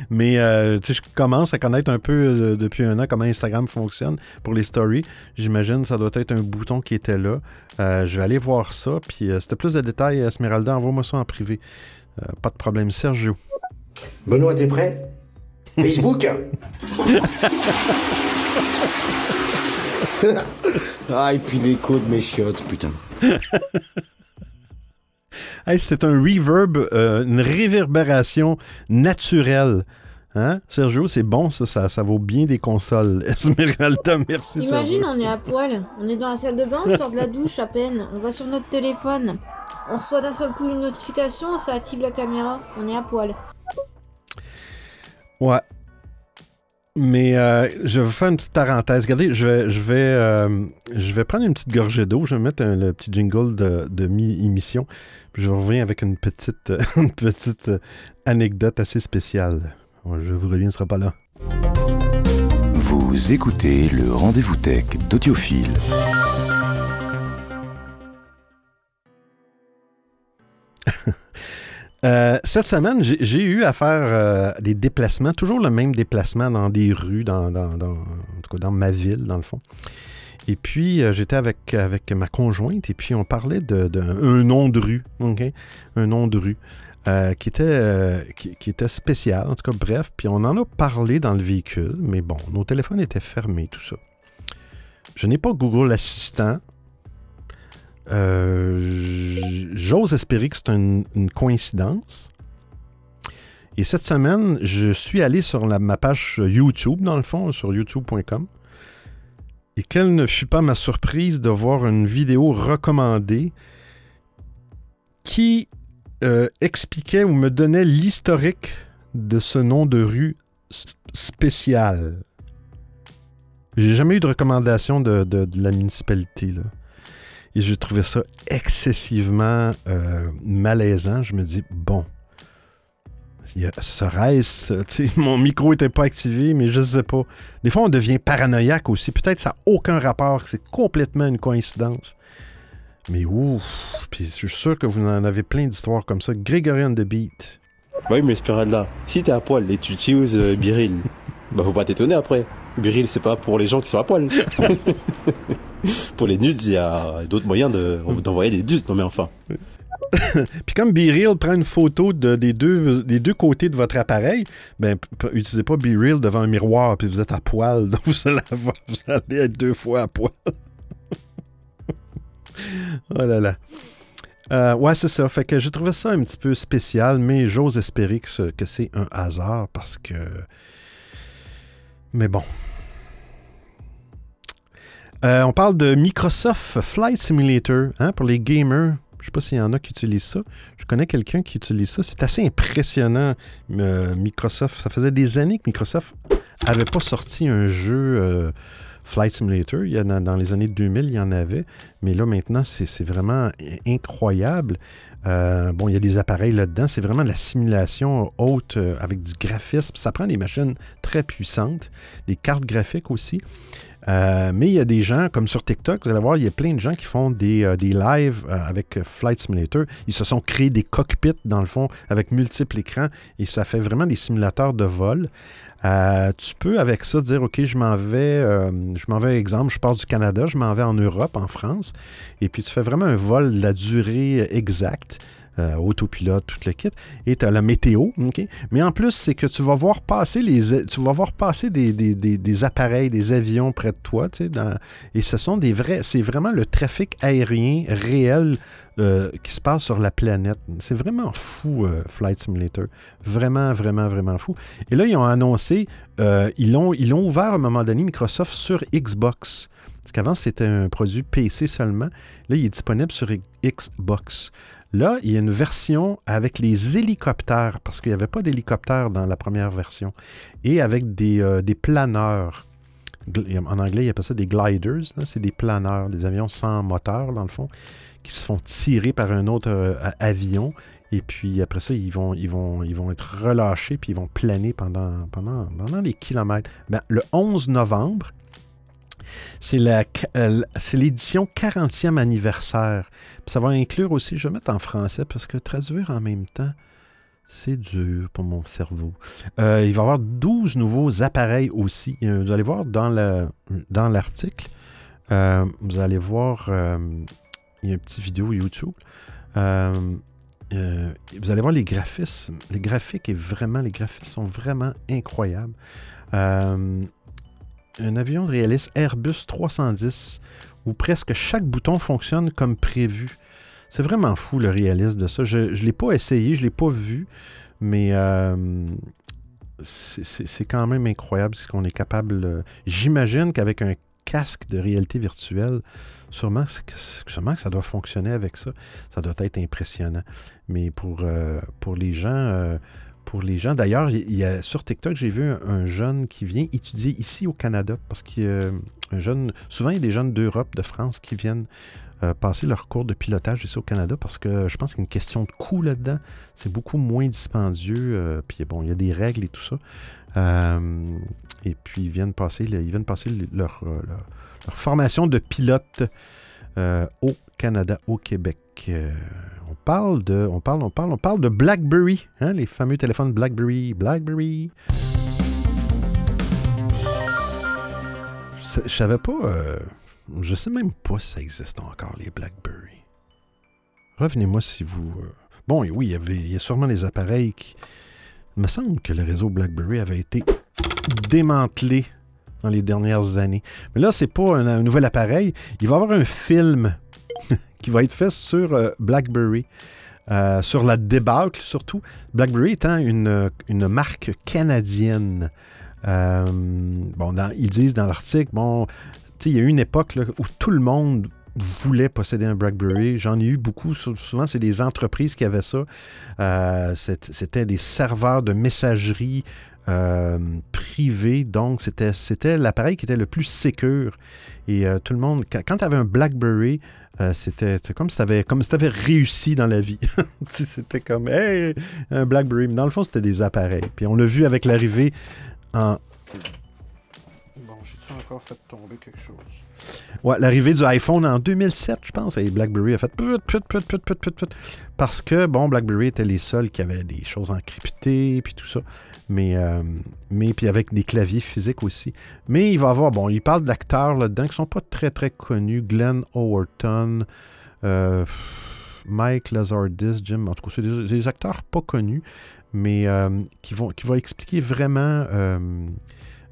mais euh, je commence à connaître un peu euh, depuis un an comment Instagram fonctionne pour les stories. J'imagine que ça doit être un bouton qui était là. Je vais aller voir ça. Puis t'as plus de détails, Esmeralda, envoie-moi ça en privé. Pas de problème. Sergio. Benoît, t'es prêt? Facebook Ah, et puis l'écho de mes chiottes, putain. Hey, c'était un reverb, euh, une réverbération naturelle. Hein? Sergio, c'est bon, ça, ça, ça vaut bien des consoles. Esmeralda, merci. Imagine, Sergio. on est à poil. On est dans la salle de bain, on sort de la douche à peine. On va sur notre téléphone. On reçoit d'un seul coup une notification, ça active la caméra. On est à poil. Ouais. Mais euh, je vais faire une petite parenthèse. Regardez, je vais, je vais, euh, je vais prendre une petite gorgée d'eau. Je vais mettre un- le petit jingle de, de mi-émission. Puis je reviens avec une petite, une petite anecdote assez spéciale. Je vous reviens, ce sera pas là. Vous écoutez le rendez-vous tech d'Audiophile. Euh, cette semaine, j'ai eu à faire euh, des déplacements, toujours le même déplacement dans des rues, dans, dans- en tout cas dans ma ville, dans le fond. Et puis, euh, j'étais avec, avec ma conjointe et puis on parlait d'un nom de rue? Un nom de rue qui, était, qui était spécial, en tout cas, bref. Puis on en a parlé dans le véhicule, mais bon, nos téléphones étaient fermés, tout ça. Je n'ai pas Google Assistant. Euh, J'ose espérer que c'est une, coïncidence. Et cette semaine, je suis allé sur ma page YouTube, dans le fond, sur youtube.com. Et quelle ne fut pas ma surprise de voir une vidéo recommandée qui euh, expliquait ou me donnait l'historique de ce nom de rue spécial. J'ai jamais eu de recommandation de, la municipalité. Et j'ai trouvé ça excessivement euh, malaisant. Je me dis, bon, serait-ce. tu sais, Mon micro n'était pas activé, mais je sais pas. Des fois, on devient paranoïaque aussi. Peut-être que ça n'a aucun rapport, que c'est complètement une coïncidence. Mais ouf, puis je suis sûr que vous en avez plein d'histoires comme ça. Gregorian the Beat. Bah oui, mais Esmeralda, si t'es à poil et tu utilises euh, Biril, bah faut pas t'étonner après. Biril, c'est pas pour les gens qui sont à poil. pour les nudes, il y a d'autres moyens de- d'envoyer des nudes. Non mais enfin. Puis comme BeReal prend une photo de- des, deux, des deux côtés de votre appareil, ben, utilisez pas BeReal devant un miroir puis vous êtes à poil. Donc vous allez, avoir- vous allez être deux fois à poil. oh là là. Euh, ouais, c'est ça. Fait que j'ai trouvé ça un petit peu spécial, mais j'ose espérer que, ce- que c'est un hasard parce que. Mais bon. Euh, on parle de Microsoft Flight Simulator hein, pour les gamers. Je sais pas s'il y en a qui utilisent ça. Je connais quelqu'un qui utilise ça. C'est assez impressionnant. euh, Microsoft, ça faisait des années que Microsoft avait pas sorti un jeu euh, Flight Simulator. Il y en a, dans les années 2000, il y en avait. Mais là, maintenant, c'est vraiment incroyable. Bon, il y a des appareils là-dedans. C'est vraiment de la simulation haute avec du graphisme. Ça prend des machines très puissantes, des cartes graphiques aussi. Euh, mais il y a des gens, comme sur TikTok, vous allez voir, il y a plein de gens qui font des, euh, des lives euh, avec Flight Simulator. Ils se sont créés des cockpits, dans le fond, avec multiples écrans, et ça fait vraiment des simulateurs de vol. Tu peux, avec ça, dire, OK, je m'en vais, je m'en vais, exemple, je pars du Canada, je m'en vais en Europe, en France, et puis tu fais vraiment un vol de la durée exacte. Euh, autopilote, tout le kit. Et tu as la météo? Mais en plus, c'est que tu vas voir passer les tu vas voir passer des, appareils, des avions près de toi, et ce sont des vrais, c'est vraiment le trafic aérien réel euh, qui se passe sur la planète. C'est vraiment fou, euh, Flight Simulator. Vraiment, vraiment, vraiment fou. Et là, ils ont annoncé, euh, ils l'ont ils l'ont ouvert à un moment donné, Microsoft, sur Xbox. Parce qu'avant, c'était un produit PC seulement. Là, il est disponible sur Xbox. Là, il y a une version avec les hélicoptères, parce qu'il n'y avait pas d'hélicoptères dans la première version, et avec des, euh, planeurs. En anglais, il appelle ça des gliders. C'est des planeurs, des avions sans moteur, dans le fond, qui se font tirer par un autre euh, avion. Et puis après ça, ils vont, ils ils être relâchés, puis ils vont planer pendant, pendant, des kilomètres. Ben, le 11 novembre, euh, c'est l'édition 40e anniversaire. Ça va inclure aussi, je vais mettre en français parce que traduire en même temps, c'est dur pour mon cerveau. Euh, il va y avoir 12 nouveaux appareils aussi. Euh, Vous allez voir dans le- dans l'article, vous allez voir, il y a une petite vidéo YouTube. Vous allez voir les graphismes. Les graphiques est vraiment, les graphismes sont vraiment incroyables. Un avion réaliste Airbus 310 où presque chaque bouton fonctionne comme prévu. C'est vraiment fou le réalisme de ça. Je ne l'ai pas essayé, je ne l'ai pas vu, mais euh, c'est- quand même incroyable ce qu'on est capable. euh, J'imagine qu'avec un casque de réalité virtuelle, sûrement, sûrement que ça doit fonctionner avec ça. Ça doit être impressionnant. Mais pour, euh, les gens, pour les gens, d'ailleurs, sur TikTok, j'ai vu un, un jeune qui vient étudier ici au Canada, parce qu'il un jeune, souvent il y a des jeunes d'Europe, de France qui viennent euh, passer leur cours de pilotage ici au Canada, parce que je pense qu'il y a une question de coût là-dedans. C'est beaucoup moins dispendieux, euh, puis bon, il y a des règles et tout ça. Euh, et puis ils viennent passer, ils viennent passer leur, formation de pilote au Canada, au Québec. On parle de, on parle, on parle, de BlackBerry, hein, les fameux téléphones BlackBerry, BlackBerry. Je, je savais pas, euh, je sais même pas si ça existe encore les BlackBerry. Revenez-moi si vous. euh, Bon, oui, il y avait, il y a sûrement les appareils qui. Il me semble que le réseau BlackBerry avait été démantelé dans les dernières années. Mais là, c'est pas un, un nouvel appareil. Il va y avoir un film qui va être fait sur euh, BlackBerry. euh, sur la débâcle surtout. BlackBerry étant une, une marque canadienne. Euh, bon, ils disent dans l'article, bon, il y a eu une époque où tout le monde voulait posséder un BlackBerry. J'en ai eu beaucoup. Sou- Souvent, c'est des entreprises qui avaient ça. C'était des serveurs de messagerie euh. Donc, c'était l'appareil qui était le plus sécure. Et tout le monde, quand tu avais un BlackBerry, euh, c'était comme si tu avais, comme si réussi dans la vie. C'était comme, hey, un BlackBerry. Mais dans le fond, c'était des appareils. Puis on l'a vu avec l'arrivée en. Bon, j'ai-tu encore fait tomber quelque chose? Ouais, l'arrivée du iPhone en 2007, je pense, et BlackBerry a fait put, put, put, put, put, put, put, parce que, bon, BlackBerry était les seuls qui avaient des choses encryptées, puis tout ça. Mais, euh, mais puis avec des claviers physiques aussi. Mais il va avoir, bon, il parle d'acteurs là-dedans qui sont pas très, très connus. Glenn Howerton, euh, Mike Lazardis, Jim, en tout cas, c'est des, des acteurs pas connus, mais euh, qui, vont, qui vont expliquer vraiment,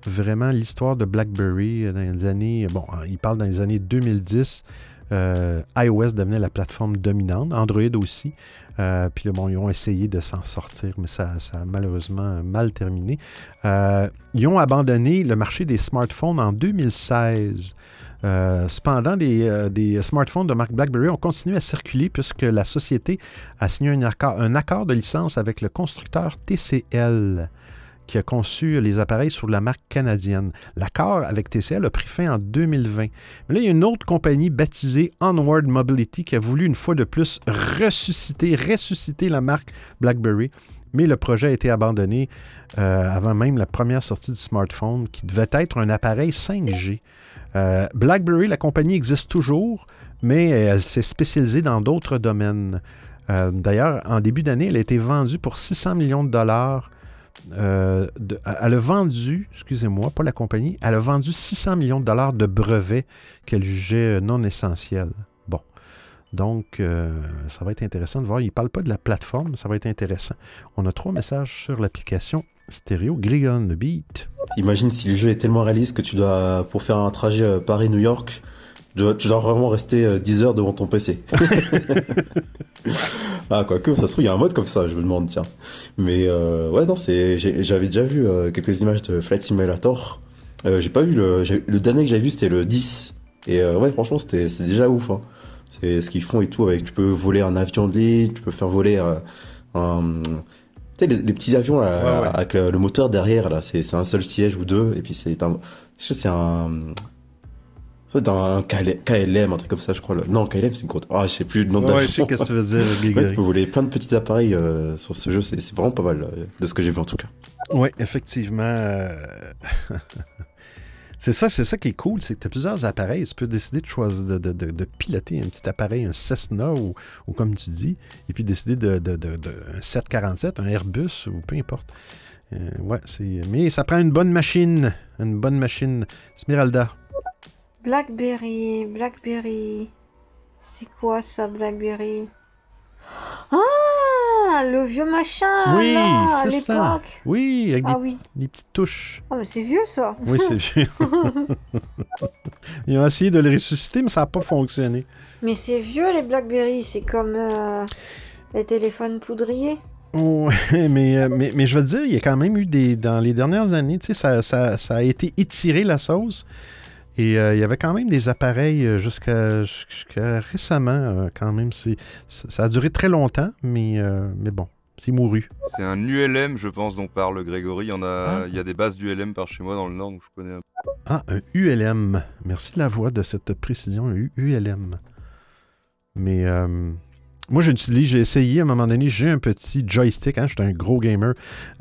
vraiment l'histoire de BlackBerry dans les années. Bon, il parle dans les années 2010. euh, iOS devenait la plateforme dominante, Android aussi. Euh, puis bon, ils ont essayé de s'en sortir, mais ça, a malheureusement mal terminé. Euh, ils ont abandonné le marché des smartphones en 2016. Euh, cependant, des, smartphones de marque BlackBerry ont continué à circuler puisque la société a signé un accord de licence avec le constructeur TCL qui a conçu les appareils sur la marque canadienne. L'accord avec TCL a pris fin en 2020. Mais là, il y a une autre compagnie baptisée Onward Mobility qui a voulu une fois de plus ressusciter, ressusciter la marque BlackBerry. Mais le projet a été abandonné euh, avant même la première sortie du smartphone qui devait être un appareil 5G. Euh, BlackBerry, la compagnie existe toujours, mais elle s'est spécialisée dans d'autres domaines. Euh, D'ailleurs, en début d'année, elle a été vendue pour 600 millions de dollars. Euh, elle a vendu, excusez-moi, pas la compagnie, elle a vendu 600 millions de dollars de brevets qu'elle jugeait non essentiels. Bon. Donc, euh, ça va être intéressant de voir. Il ne parle pas de la plateforme, mais ça va être intéressant. On a trois messages sur l'application stéréo Grigon, le beat. Imagine si le jeu est tellement réaliste que tu dois, pour faire un trajet euh, Paris-New York, dois, tu dois vraiment rester euh, 10 heures devant ton PC. ah, quoique, ça se trouve, il y a un mode comme ça, je me demande, tiens. Mais euh, ouais, non, c'est, j'avais déjà vu euh, quelques images de Flight Simulator. Euh, j'ai pas vu le, le dernier que j'ai vu, c'était le 10. Et euh, ouais, franchement, c'était, déjà ouf. hein. C'est ce qu'ils font et tout. Avec, tu peux voler un avion de ligne, tu peux faire voler euh, un. Tu sais, les, les petits avions là, Ouais, ouais. avec le, le moteur derrière, là, c'est un seul siège ou deux. Et puis c'est un. C'est un. C'est dans un KL- KLM, un truc comme ça, je crois. là. Non, KLM, c'est une compte. Ah, je sais plus le nom de Ouais, je sais qu'est-ce que tu veux dire, Grégory. Ouais, peux voler plein de petits appareils euh, sur ce jeu, c'est vraiment pas mal, euh, de ce que j'ai vu en tout cas. Oui, effectivement. euh, c'est ça, c'est ça qui est cool, c'est que tu as plusieurs appareils. Tu peux décider de choisir de, de- de- de piloter un petit appareil, un Cessna ou, ou comme tu dis, et puis décider de, de, de- de- un 747, un Airbus ou peu importe. Ouais, c'est. Mais ça prend une bonne machine. Une bonne machine. Smeralda. Blackberry, Blackberry. C'est quoi ça, Blackberry? Ah, le vieux machin oui, là, à c'est ça. Oui, avec Ah des, oui. des petites touches. Oh, mais c'est vieux ça. Oui, c'est vieux. Ils ont essayé de le ressusciter, mais ça n'a pas fonctionné. mais c'est vieux les Blackberry, c'est comme euh, les téléphones poudriers. Ouais, mais, euh, mais, mais je veux te dire, il y a quand même eu des. Dans les dernières années, tu sais, ça, ça, ça a été étiré la sauce. Et euh, il y avait quand même des appareils euh, jusqu'à récemment, euh, quand même. Ça, ça a duré très longtemps, mais, euh, mais bon, c'est mouru. C'est un ULM, je pense, dont parle Grégory. Il y en a, Ah. il y a des bases d'ULM par chez moi dans le Nord, donc je connais un peu. Ah, un ULM. Merci la voix de cette précision, un ULM. Mais moi, j'utilise, j'ai essayé à un moment donné, j'ai un petit joystick, hein, je suis un gros gamer,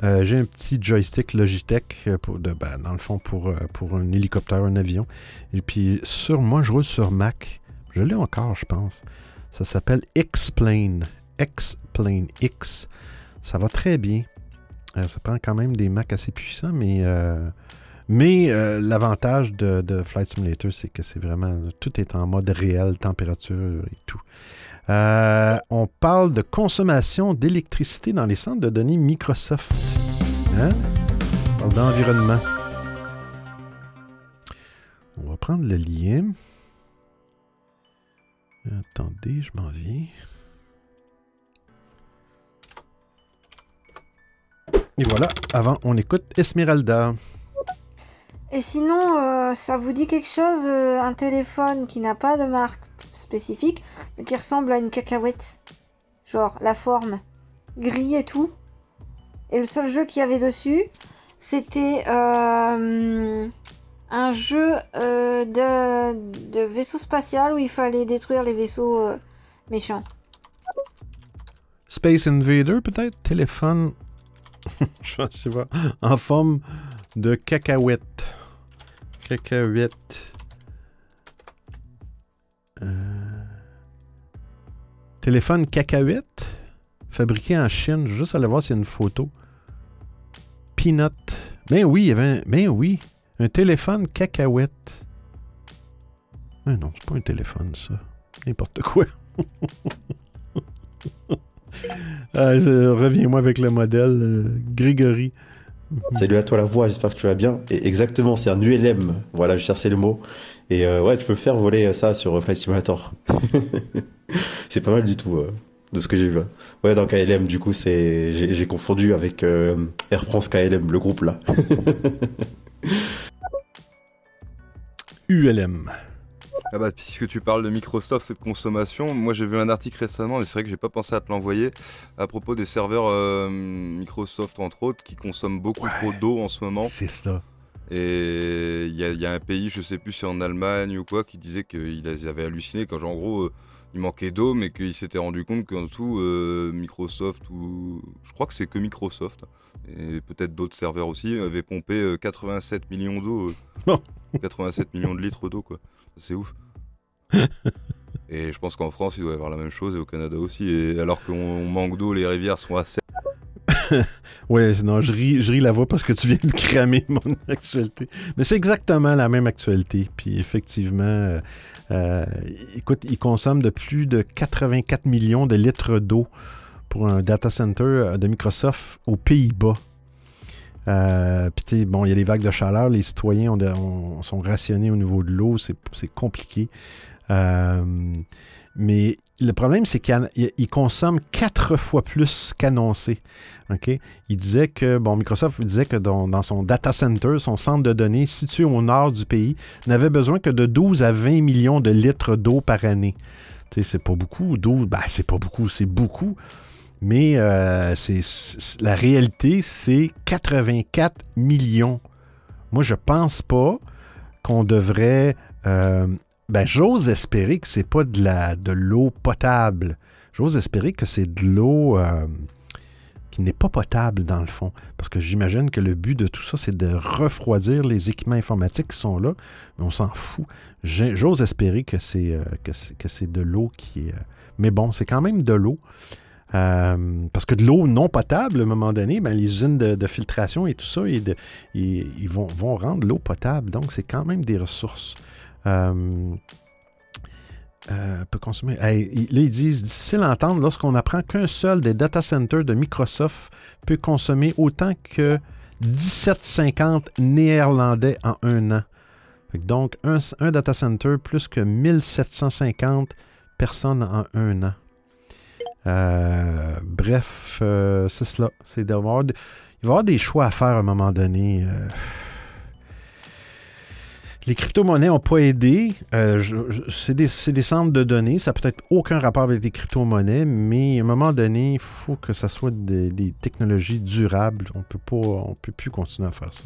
euh, j'ai un petit joystick Logitech, euh, ben, dans le fond, pour, euh, pour un hélicoptère, un avion. Et puis, sur moi, je roule sur Mac. Je l'ai encore, je pense. Ça s'appelle X-Plane. X-Plane X. Ça va très bien. Ça prend quand même des Macs assez puissants, mais... euh, mais l'avantage de, de Flight Simulator, c'est que c'est vraiment. Tout est en mode réel, température et tout. Euh, on parle de consommation d'électricité dans les centres de données Microsoft. Hein? On parle d'environnement. On va prendre le lien. Attendez, je m'en viens. Et voilà, avant, on écoute Esmeralda. Et sinon, euh, ça vous dit quelque chose, euh, un téléphone qui n'a pas de marque? Spécifique, mais qui ressemble à une cacahuète Genre la forme gris et tout. Et le seul jeu qu'il y avait dessus, c'était euh, un jeu euh, de, vaisseau spatial où il fallait détruire les vaisseaux euh, méchants. Space Invader, peut-être? Téléphone. Je sais pas. En forme de cacahuète. Cacahuète. Euh, Téléphone cacahuète. Fabriqué en Chine. Juste aller voir s'il y a une photo. Peanut. Ben oui, il y avait un. Ben oui. Un téléphone cacahuète. Mais non, c'est pas un téléphone, ça. N'importe quoi. Ah, Reviens-moi avec le modèle, euh, Grégory. Salut à toi la voix, j'espère que tu vas bien. Exactement, c'est un ULM. Voilà, je cherchais le mot. Et euh, ouais, tu peux faire voler ça sur euh, Flight Simulator. c'est pas mal du tout euh, de ce que j'ai vu. Ouais, dans KLM, du coup, c'est j'ai j'ai confondu avec euh, Air France KLM, le groupe là. ULM. Ah bah, puisque tu parles de Microsoft et de consommation, moi j'ai vu un article récemment, et c'est vrai que j'ai pas pensé à te l'envoyer, à propos des serveurs euh, Microsoft entre autres, qui consomment beaucoup Ouais. trop d'eau en ce moment. C'est ça. Et il y, a- il y a un pays, je sais plus si c'est en Allemagne ou quoi, qui disait qu'ils avaient halluciné quand en gros euh, il manquait d'eau, mais qu'ils s'étaient rendu compte qu'en tout euh, Microsoft ou je crois que c'est que Microsoft et peut-être d'autres serveurs aussi avaient pompé euh, 87 millions d'eau, euh, Non. 87 millions de litres d'eau quoi. C'est ouf. et je pense qu'en France il doit y avoir la même chose et au Canada aussi. Et alors qu'on manque d'eau, les rivières sont assez. Ouais, non, je ris, je ris la voix parce que tu viens de cramer mon actualité. Mais c'est exactement la même actualité. Puis effectivement, euh, euh, écoute, ils consomment de plus de 84 millions de litres d'eau pour un data center euh, de Microsoft aux Pays-Bas. Puis, bon, il y a des vagues de chaleur, les citoyens sont rationnés au niveau de l'eau, c'est compliqué. Mais le problème, c'est qu'ils consomment quatre fois plus qu'annoncé. Il disait que, bon, Microsoft disait que dans, son data center, son centre de données situé au nord du pays, n'avait besoin que de 12 à 20 millions de litres d'eau par année. C'est pas beaucoup. 12, ben, c'est pas beaucoup, c'est beaucoup. Mais euh, la réalité, c'est 84 millions. Moi, je pense pas qu'on devrait Euh, ben, j'ose espérer que c'est pas de l'eau potable. J'ose espérer que c'est de l'eau euh, qui n'est pas potable dans le fond. Parce que j'imagine que le but de tout ça, c'est de refroidir les équipements informatiques qui sont là. Mais on s'en fout. J'ose espérer que c'est euh, que de l'eau qui est. euh, Mais bon, c'est quand même de l'eau. Parce que de l'eau non potable, à un moment donné, ben, les usines de, filtration et tout ça, ils, ils vont, vont rendre l'eau potable. Donc, c'est quand même des ressources. Euh, euh, peut consommer. Là, ils disent difficile à entendre lorsqu'on apprend qu'un seul des data centers de Microsoft peut consommer autant que 1750 néerlandais en un an. Donc, un, data center plus que 1750 personnes en un an. Euh, bref, c'est cela. C'est Il va y avoir des choix à faire à un moment donné. Les crypto-monnaies n'ont pas aidé. Euh, c'est des, centres de données. Ça n'a peut-être aucun rapport avec les crypto-monnaies, mais à un moment donné, il faut que ça soit des, des technologies durables. On peut pas, on peut plus continuer à faire ça.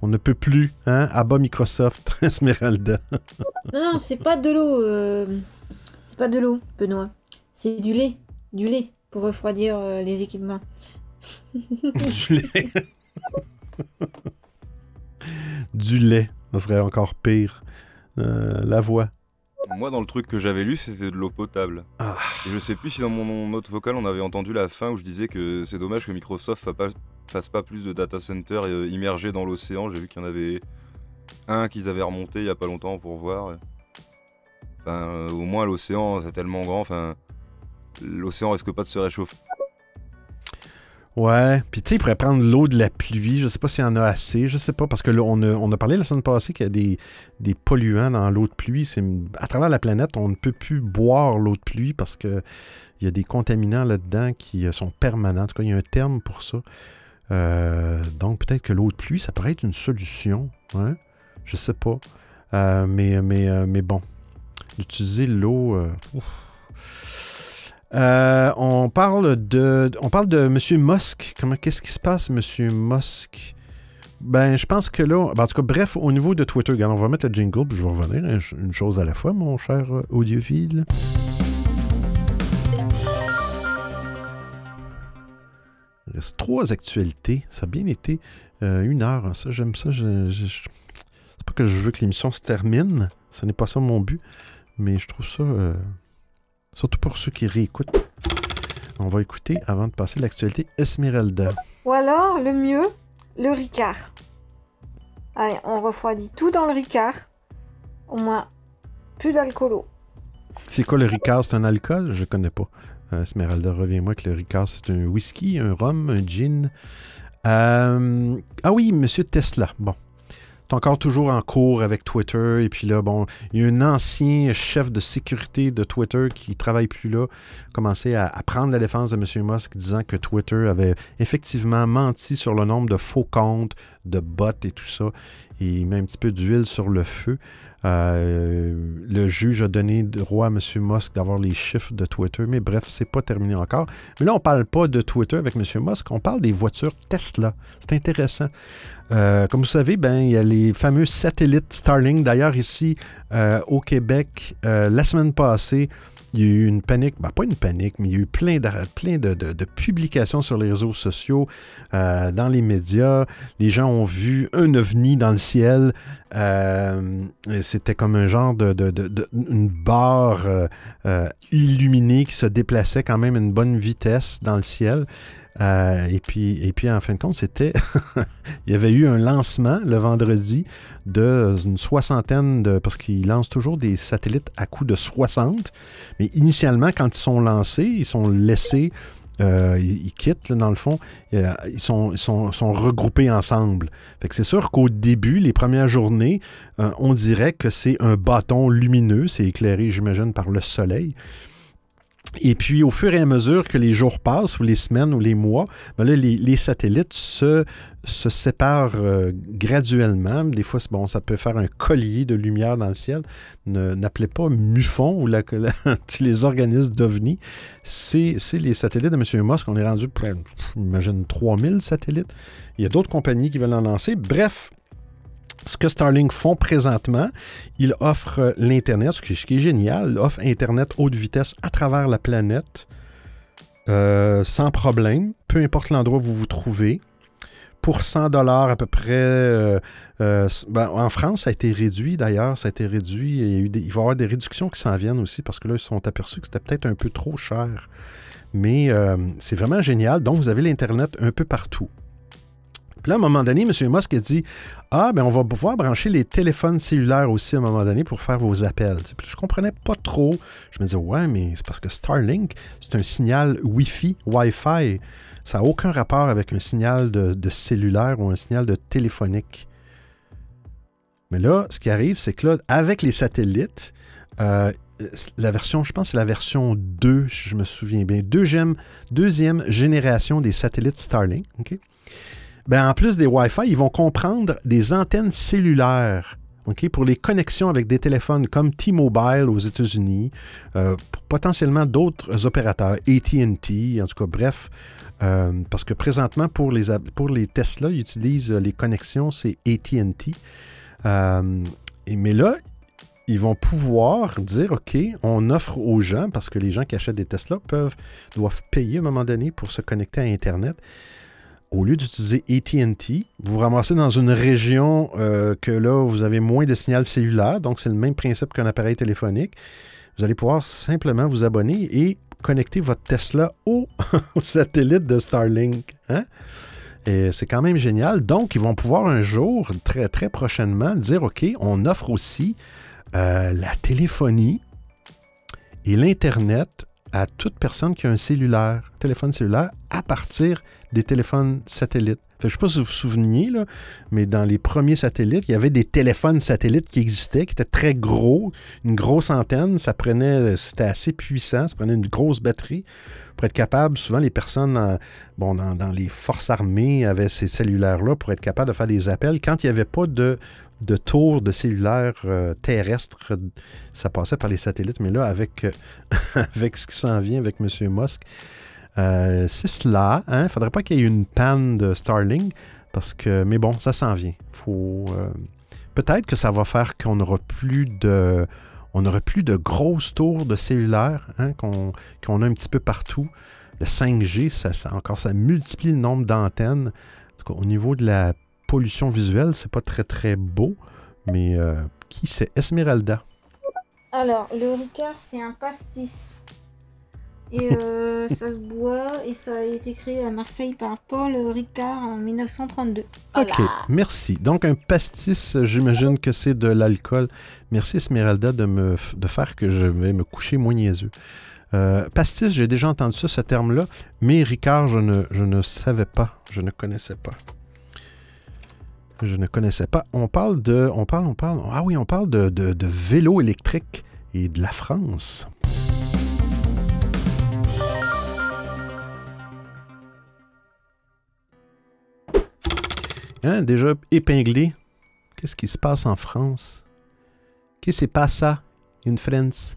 On ne peut plus, hein? À bas Microsoft, Esmeralda. Non, non, c'est pas de l'eau. euh, C'est pas de l'eau, Benoît. C'est du lait. Du lait pour refroidir euh, les équipements. du lait. du lait. Ça serait encore pire. Euh, la voix. Moi, dans le truc que j'avais lu, c'était de l'eau potable. Ah. Et je sais plus si dans mon note vocale, on avait entendu la fin où je disais que c'est dommage que Microsoft fa- pas- fasse pas plus de data centers euh, immergés dans l'océan. J'ai vu qu'il y en avait un qu'ils avaient remonté il y a pas longtemps pour voir. Enfin, euh, au moins l'océan, c'est tellement grand. Enfin, l'océan risque pas de se réchauffer. Ouais, puis tu sais, il pourrait prendre l'eau de la pluie. Je sais pas s'il y en a assez. Je sais pas, parce que là, on a, on a parlé la semaine passée qu'il y a des, polluants dans l'eau de pluie. C'est, à travers la planète, on ne peut plus boire l'eau de pluie parce que il y a des contaminants là-dedans qui euh, sont permanents. En tout cas, il y a un terme pour ça. Euh, donc, peut-être que l'eau de pluie, ça pourrait être une solution. Hein? Je sais pas. Euh, mais, mais, mais bon, d'utiliser l'eau. Euh, on parle de on parle de M. Musk. Comment qu'est-ce qui se passe, M. Musk? Ben, je pense que là, ben, en tout cas, bref, au niveau de Twitter, on va mettre le jingle, puis je vais revenir hein, une chose à la fois, mon cher euh, audiophile. Il reste trois actualités. Ça a bien été euh, une heure. hein. Ça, j'aime ça. C'est pas que je veux que l'émission se termine. Ce n'est pas ça mon but. Mais je trouve ça. Surtout pour ceux qui réécoutent. On va écouter avant de passer l'actualité Esmeralda. Ou alors, le mieux, le Ricard. Allez, on refroidit tout dans le Ricard. Au moins, plus d'alcoolo. C'est quoi le Ricard? C'est un alcool? Je connais pas. Euh, Esmeralda, reviens-moi que le Ricard, c'est un whisky, un rhum, un gin. Euh, Ah oui, Monsieur Tesla. Bon. Encore toujours en cours avec Twitter. Et puis là, bon, il y a un ancien chef de sécurité de Twitter qui travaille plus là, commencé à, à prendre la défense de M. Musk, disant que Twitter avait effectivement menti sur le nombre de faux comptes, de bots et tout ça. Et il met un petit peu d'huile sur le feu. Euh, le juge a donné droit à M. Musk d'avoir les chiffres de Twitter, mais bref, c'est pas terminé encore. Mais là, on parle pas de Twitter avec M. Musk, on parle des voitures Tesla. C'est intéressant. Euh, comme vous savez, ben, il y a les fameux satellites Starlink. D'ailleurs, ici, euh, au Québec, la semaine passée, il y a eu une panique, ben, pas une panique, mais il y a eu plein, de, plein de, de- publications sur les réseaux sociaux, euh, dans les médias. Les gens ont vu un ovni dans le ciel. Euh, C'était comme un genre de, de- une barre euh, illuminée qui se déplaçait quand même à une bonne vitesse dans le ciel. Euh, et, puis, et puis, en fin de compte, c'était. il y avait eu un lancement le vendredi de une soixantaine de. Parce qu'ils lancent toujours des satellites à coût de 60. Mais initialement, quand ils sont lancés, ils sont laissés. euh, ils, quittent, dans le fond. Euh, ils sont, regroupés ensemble. C'est sûr qu'au début, les premières journées, euh, on dirait que c'est un bâton lumineux. C'est éclairé, j'imagine, par le soleil. Et puis, au fur et à mesure que les jours passent, ou les semaines, ou les mois, ben les, satellites se, séparent euh, graduellement. Des fois, bon, ça peut faire un collier de lumière dans le ciel. N'appelez pas MUFON ou les organismes d'OVNI. C'est les satellites de M. Musk. On est rendu, près, j'imagine, 3000 satellites. Il y a d'autres compagnies qui veulent en lancer. Bref, ce que Starlink font présentement, ils offrent l'Internet, ce qui, est génial, ils offrent Internet haute vitesse à travers la planète euh, sans problème, peu importe l'endroit où vous vous trouvez. Pour 100 dollars à peu près, euh, euh, ben, en France, ça a été réduit d'ailleurs, ça a été réduit. Il, il va y avoir des réductions qui s'en viennent aussi parce que là, ils se sont aperçus que c'était peut-être un peu trop cher. Mais euh, c'est vraiment génial. Donc, vous avez l'Internet un peu partout. Puis là, à un moment donné, M. Musk a dit Ah, ben on va pouvoir brancher les téléphones cellulaires aussi à un moment donné pour faire vos appels. Puis je comprenais pas trop. Je me disais Ouais, mais c'est parce que Starlink, c'est un signal Wi-Fi, Wi-Fi. Ça n'a aucun rapport avec un signal de, de cellulaire ou un signal de téléphonique. Mais là, ce qui arrive, c'est que là, avec les satellites, euh, la version, je pense c'est la version 2, si je me souviens bien, deuxième, deuxième génération des satellites Starlink. OK? Ben, en plus des Wi-Fi, ils vont comprendre des antennes cellulaires pour les connexions avec des téléphones comme T-Mobile aux États-Unis, euh, potentiellement d'autres opérateurs, ATT, en tout cas, bref, euh, parce que présentement, pour les, pour les Tesla, ils utilisent les connexions, c'est ATT. Euh, mais là, ils vont pouvoir dire, OK, on offre aux gens, parce que les gens qui achètent des Tesla doivent payer à un moment donné pour se connecter à Internet. Au lieu d'utiliser ATT, vous vous ramassez dans une région euh, que là, vous avez moins de signal cellulaire, donc c'est le même principe qu'un appareil téléphonique. Vous allez pouvoir simplement vous abonner et connecter votre Tesla au, satellite de Starlink. hein? Et c'est quand même génial. Donc, ils vont pouvoir un jour, très, très prochainement, dire OK, on offre aussi euh, la téléphonie et l'Internet à toute personne qui a un cellulaire, téléphone cellulaire, à partir des téléphones satellites. Je ne sais pas si vous vous souveniez, là, mais dans les premiers satellites, il y avait des téléphones satellites qui existaient, qui étaient très gros, une grosse antenne, ça prenait, c'était assez puissant, ça prenait une grosse batterie pour être capable, souvent les personnes bon, dans, dans les forces armées avaient ces cellulaires-là pour être capable de faire des appels. Quand il n'y avait pas de, de tour de cellulaire euh, terrestre, ça passait par les satellites, mais là, avec, euh, avec ce qui s'en vient avec M. Musk, c'est cela. Il ne faudrait pas qu'il y ait une panne de Starlink, parce que, mais bon, ça s'en vient. Faut, euh, peut-être que ça va faire qu'on n'aura plus de, on plus de grosses tours de cellulaire hein, qu'on, a un petit peu partout. Le 5G, ça, ça- encore, ça multiplie le nombre d'antennes. Au niveau de la pollution visuelle, c'est pas très très beau, mais euh, qui c'est? Esmeralda. Alors, le Ricard, c'est un pastis. Et euh, ça se boit et ça a été créé à Marseille par Paul Ricard en 1932. Voilà. OK, merci. Donc, un pastis, j'imagine que c'est de l'alcool. Merci, Esmeralda, de, me, de faire que je vais me coucher moins niaiseux. Euh, pastis, j'ai déjà entendu ça, ce terme-là, mais Ricard, je ne, je ne savais pas. Je ne connaissais pas. Je ne connaissais pas. On parle de. On parle, on parle. Ah oui, on parle de, de, de vélo électrique et de la France. Hein, déjà épinglé. Qu'est-ce qui se passe en France? Qu'est-ce qui se passe in France?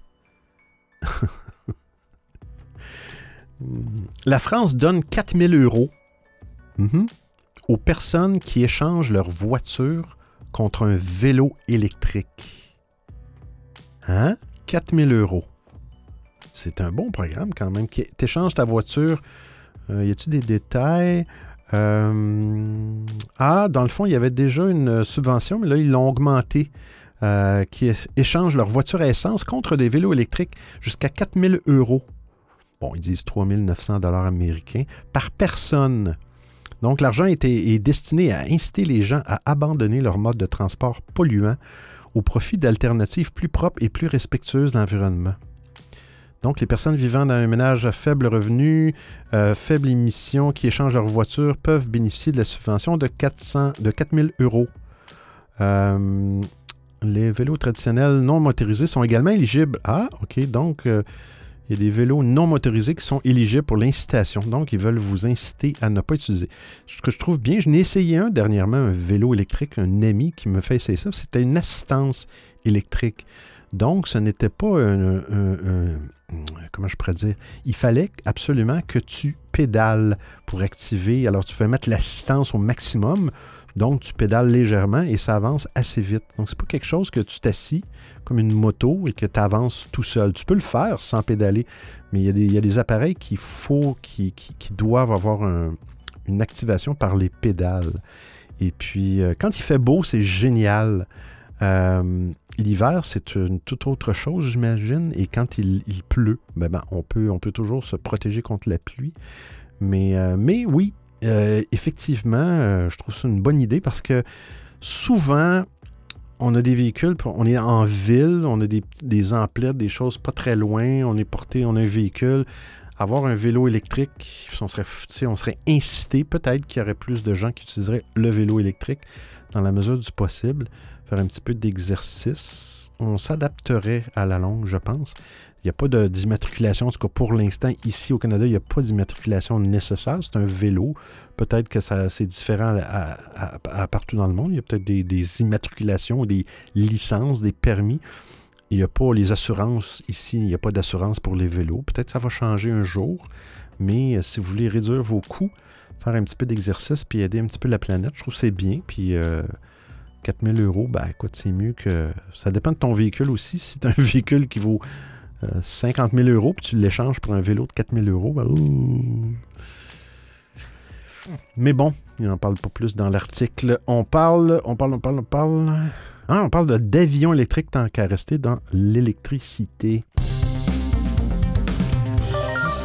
La France donne 4000 euros mhm, aux personnes qui échangent leur voiture contre un vélo électrique. Hein? 4000 euros. C'est un bon programme quand même. Tu échanges ta voiture. Euh, y a-tu des détails? Euh, ah, dans le fond, il y avait déjà une subvention, mais là, ils l'ont augmenté. euh, qui échangent leur voiture à essence contre des vélos électriques jusqu'à 4000 euros. Bon, ils disent 3900 dollars américains par personne. Donc, l'argent est destiné à inciter les gens à abandonner leur mode de transport polluant au profit d'alternatives plus propres et plus respectueuses de l'environnement. Donc, les personnes vivant dans un ménage à faible revenu, euh, faible émission, qui échangent leur voiture, peuvent bénéficier de la subvention de, 400, de 4000 euros. Euh, les vélos traditionnels non motorisés sont également éligibles. Ah, OK. Donc, euh, il y a des vélos non motorisés qui sont éligibles pour l'incitation. Donc, ils veulent vous inciter à ne pas utiliser. Ce que je trouve bien, je n'ai essayé un dernièrement, un vélo électrique, un ami qui me fait essayer ça. C'était une assistance électrique. Donc, ce n'était pas un, Comment je pourrais dire? Il fallait absolument que tu pédales pour activer. Alors, tu fais mettre l'assistance au maximum Donc, tu pédales légèrement et ça avance assez vite. Donc, c'est pas quelque chose que tu t'assis comme une moto et que tu avances tout seul. Tu peux le faire sans pédaler, mais il y a des, appareils qu'il faut, qui, qui- qui doivent avoir un- une activation par les pédales. Et puis, euh, quand il fait beau, c'est génial. Euh, L'hiver, c'est une toute autre chose, j'imagine. Et quand il, pleut, ben, ben, on, peut, peut toujours se protéger contre la pluie. Mais, euh, mais oui, euh, effectivement, euh, je trouve ça une bonne idée parce que souvent, on a des véhicules, on est en ville, on a des, des emplettes, des choses pas très loin, on est porté, on a un véhicule. Avoir un vélo électrique, on serait, on serait incité, peut-être qu'il y aurait plus de gens qui utiliseraient le vélo électrique dans la mesure du possible, un petit peu d'exercice. On s'adapterait à la longue, je pense. Il n'y a pas d'immatriculation, en tout cas pour l'instant, ici au Canada, il n'y a pas d'immatriculation nécessaire. C'est un vélo. Peut-être que c'est différent à, partout dans le monde. Il y a peut-être des, des immatriculations, des licences, des permis. Il n'y a pas les assurances ici, il n'y a pas d'assurance pour les vélos. Peut-être que ça va changer un jour, mais euh, si vous voulez réduire vos coûts, faire un petit peu d'exercice puis aider un petit peu la planète, je trouve que c'est bien. Puis euh, 4000 euros, ben écoute, c'est mieux que. Ça dépend de ton véhicule aussi. Si tu un véhicule qui vaut euh, 50 000 euros puis tu l'échanges pour un vélo de 4000 euros, ben. Mais bon, il n'en parle pas plus dans l'article. On parle, on parle, on parle, on parle. Ah, on parle d'avions électriques tant qu'à rester dans l'électricité.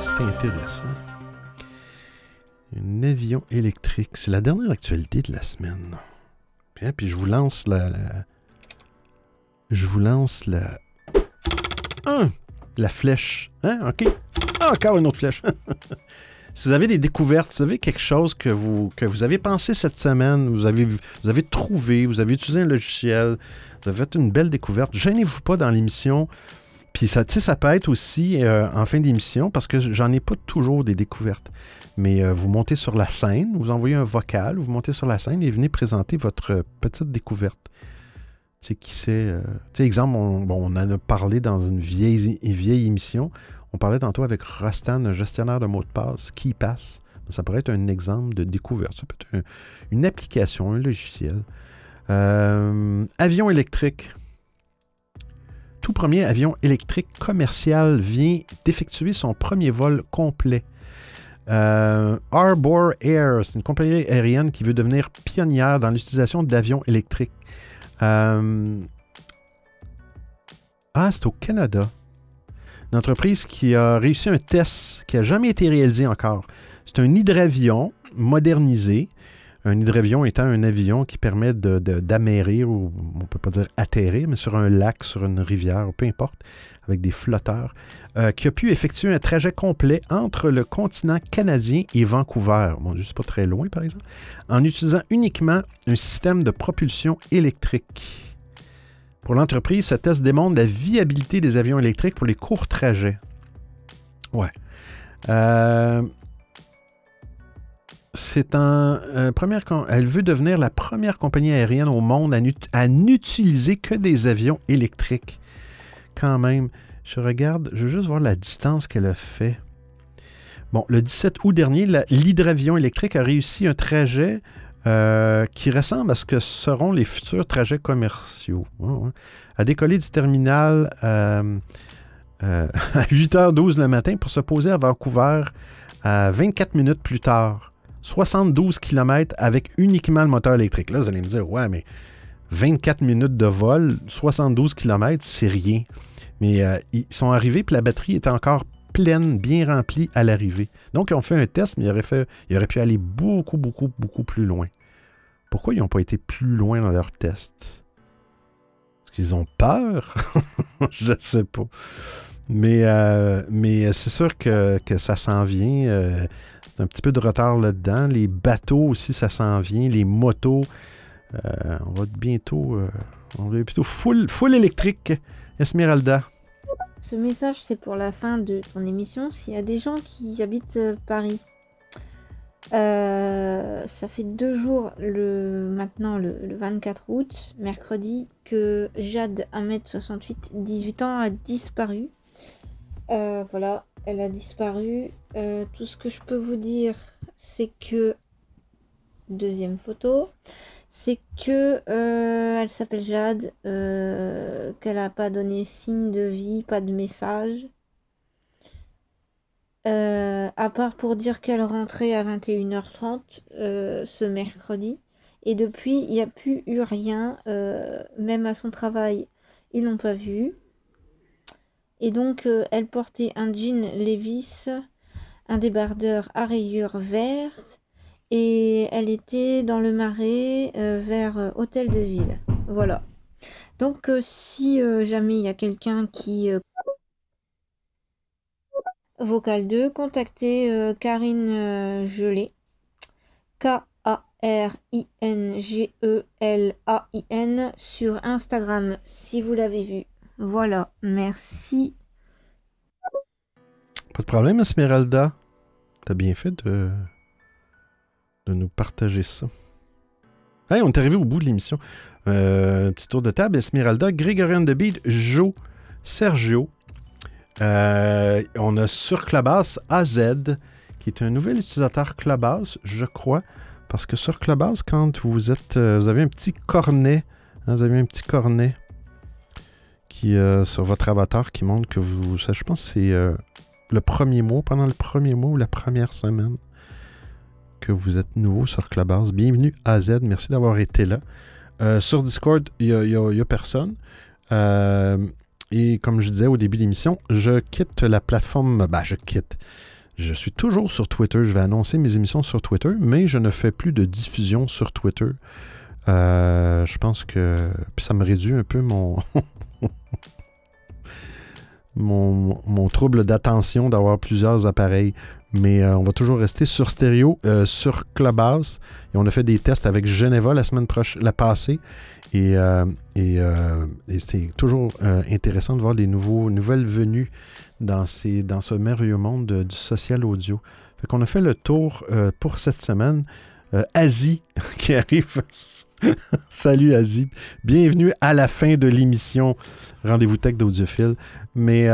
C'est intéressant. Un avion électrique. C'est la dernière actualité de la semaine. Puis je vous lance la. la- Je la. Flèche. Hein? OK? Ah, encore une autre flèche. si vous avez des découvertes, si vous avez quelque chose que vous, que vous avez pensé cette semaine, vous avez, trouvé, vous avez utilisé un logiciel, vous avez fait une belle découverte, gênez-vous pas dans l'émission. Puis ça, ça peut être aussi euh, en fin d'émission, parce que j'en ai pas toujours des découvertes. Mais euh, vous montez sur la scène, vous envoyez un vocal, vous montez sur la scène et venez présenter votre euh, petite découverte. Tu sais, qui c'est. euh, tu sais, exemple, on, bon, on en a parlé dans une vieille, émission. On parlait tantôt avec Rostan, un gestionnaire de mots de passe, qui passe. Ça pourrait être un exemple de découverte. Ça peut être un- une application, un logiciel. Euh, avion électrique. Tout premier avion électrique commercial vient d'effectuer son premier vol complet. Euh, Arbor Air, c'est une compagnie aérienne qui veut devenir pionnière dans l'utilisation d'avions électriques. Euh, Ah, c'est au Canada. Une entreprise qui a réussi un test qui n'a jamais été réalisé encore. C'est un hydravion modernisé. Un hydravion étant un avion qui permet de- de- d'amérir, ou on ne peut pas dire atterrir, mais sur un lac, sur une rivière, peu importe, avec des flotteurs, euh, qui a pu effectuer un trajet complet entre le continent canadien et Vancouver. Dieu, c'est pas très loin, par exemple, en utilisant uniquement un système de propulsion électrique. Pour l'entreprise, ce test démontre la viabilité des avions électriques pour les courts trajets. Ouais. Euh, c'est un, première elle veut devenir la première compagnie aérienne au monde à n'utiliser que des avions électriques. Quand même, je regarde, je veux juste voir la distance qu'elle a fait. Bon, le 17 août dernier, l'hydravion électrique a réussi un trajet euh, qui ressemble à ce que seront les futurs trajets commerciaux. A décollé du terminal euh, euh, à 8h12 le matin pour se poser à Vancouver à 24 minutes plus tard. 72 km avec uniquement le moteur électrique. Là, vous allez me dire, ouais, mais 24 minutes de vol, 72 km, c'est rien. Mais euh, ils sont arrivés, puis la batterie était encore pleine, bien remplie à l'arrivée. Donc, ils ont fait un test, mais ils auraient, pu aller beaucoup, beaucoup, beaucoup plus loin. Pourquoi ils n'ont pas été plus loin dans leur test? Est-ce qu'ils ont peur? Je ne sais pas. Mais, euh, mais c'est sûr que, ça s'en vient. euh, un petit peu de retard là-dedans. Les bateaux aussi, ça s'en vient. Les motos. Euh, on va bientôt. euh, on va plutôt full, électrique. Esmeralda. Ce message, c'est pour la fin de ton émission. S'il y a des gens qui habitent euh, Paris, euh, ça fait deux jours, le, maintenant le, le 24 août, mercredi, que Jade, 1m68, 18 ans, a disparu. Voilà, elle a disparu. Tout ce que je peux vous dire, c'est que, deuxième photo, c'est que euh, elle s'appelle Jade, euh, qu'elle n'a pas donné signe de vie, pas de message. Euh, à part pour dire qu'elle rentrait à 21h30 euh, ce mercredi. Et depuis, il n'y a plus eu rien, même à son travail, ils l'ont pas vu. Et donc, elle portait un jean Levis, un débardeur à rayures vertes, et elle était dans le marais euh, vers euh, Hôtel de Ville. Voilà. Donc, euh, si jamais il y a quelqu'un qui vocal 2, contactez Karine Gelé. K-A-R-I-N-G-E-L-A-I-N sur Instagram si vous l'avez vu. Voilà, merci. Pas de problème, Esmeralda. T'as bien fait de, nous partager ça. On est arrivé au bout de l'émission. Euh, petit tour de table. Esmeralda, Grégorian de Beat, Joe, Sergio. Euh, on a sur Clubhouse AZ, qui est un nouvel utilisateur Clubhouse, je crois. Parce que sur Clubhouse, quand vous êtes. euh, vous avez un petit cornet. hein, vous avez un petit cornet qui, euh, sur votre avatar qui montre que vous. Je pense que c'est le premier mois, pendant le premier mois ou la première semaine que vous êtes nouveau sur Clubhouse. Bienvenue à Z, merci d'avoir été là. Euh, sur Discord, il n'y a, personne. Euh, et comme je disais au début de l'émission, je quitte la plateforme. Ben, je quitte. Je suis toujours sur Twitter. Je vais annoncer mes émissions sur Twitter, mais je ne fais plus de diffusion sur Twitter. Euh, je pense que puis ça me réduit un peu mon mon, mon trouble d'attention d'avoir plusieurs appareils. Mais euh, on va toujours rester sur stéréo, euh, sur Clubhouse. Et on a fait des tests avec Geneva la semaine prochaine, la passée. Et, euh, c'est toujours intéressant de voir les nouveaux, nouvelles venues dans, ces, dans ce merveilleux monde de- du social audio. Fait qu'on a fait le tour pour cette semaine. Asie qui arrive. Salut Asie. Bienvenue à la fin de l'émission Rendez-vous Tech d'Audiophile. Mais,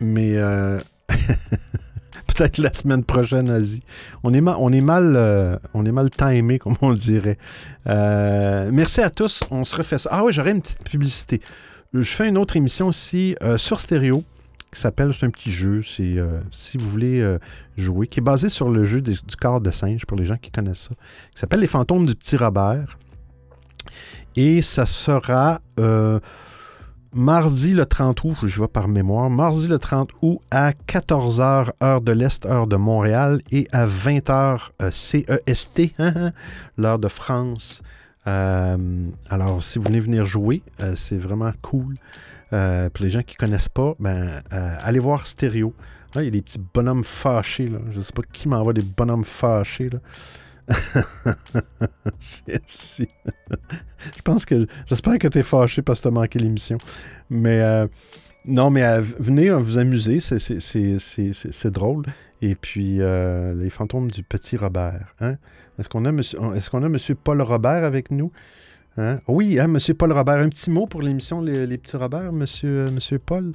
mais peut-être la semaine prochaine, Asie. On est, on est mal, euh, on est mal timé, comme on dirait. Euh, merci à tous. On se refait ça. Ah oui, j'aurais une petite publicité. Je fais une autre émission aussi euh, sur stéréo qui s'appelle, c'est un petit jeu, c'est si vous voulez jouer, qui est basé sur le jeu du corps de singe, pour les gens qui connaissent ça, qui s'appelle Les fantômes du petit Robert. Et ça sera mardi le 30 août, je vais par mémoire, mardi le 30 août à 14h, heure de l'Est, heure de Montréal, et à 20h euh, CEST, hein, l'heure de France. Euh, alors, si vous voulez venir jouer, euh, c'est vraiment cool. Pour les gens qui ne connaissent pas, ben, allez voir Stéréo. Là, il y a des petits bonhommes fâchés. Là. Je ne sais pas qui m'envoie des bonhommes fâchés. Là. C'est- Je pense que. J'espère que tu es fâché parce que tu as manqué l'émission. Mais euh, non, mais euh, venez euh, vous amuser. c'est- drôle. Et puis, les fantômes du petit Robert. Hein? Est-ce qu'on a, monsieur, est a Paul Robert avec nous? Hein? Oui, hein, monsieur Paul Robert. Un petit mot pour l'émission Les, les petits Robert, monsieur, monsieur Paul?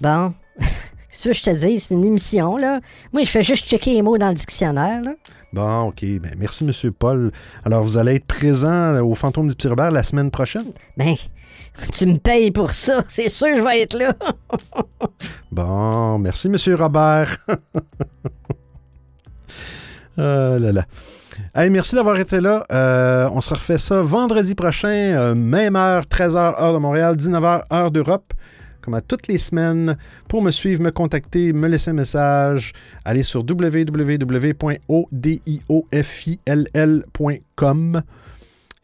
Bon, ça, je te dis, c'est une émission, là. Moi, je fais juste checker les mots dans le dictionnaire, là. Bon, OK. Ben, merci, monsieur Paul. Alors, vous allez être présent au fantôme du petit Robert la semaine prochaine? Ben, tu me payes pour ça, c'est sûr je vais être là. Bon, merci, Monsieur Robert. Ah là là. Hey, merci d'avoir été là. Euh, on se refait ça vendredi prochain, euh, même heure, 13h, heure de Montréal, 19h, heure d'Europe, comme à toutes les semaines. Pour me suivre, me contacter, me laisser un message, allez sur www.odiofill.com.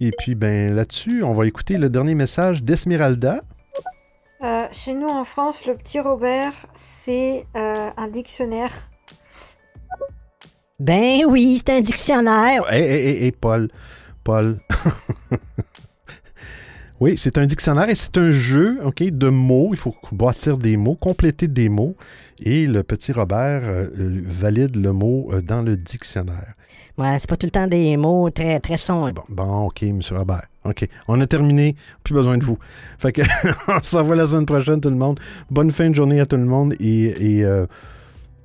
Et puis, ben là-dessus, on va écouter le dernier message d'Esmeralda. Euh, chez nous en France, le petit Robert, c'est euh, un dictionnaire. Ben oui, c'est un dictionnaire. Hé, hé, hé, hé, Paul. Paul. oui, c'est un dictionnaire et c'est un jeu ok, de mots. Il faut bâtir des mots, compléter des mots. Et le petit Robert euh, euh, valide le mot euh, dans le dictionnaire. Ouais, c'est pas tout le temps des mots très, très sombres. Bon, bon, OK, M. Robert. OK, on a terminé. Plus besoin de vous. Fait que, on se revoit la semaine prochaine, tout le monde. Bonne fin de journée à tout le monde et, et, euh,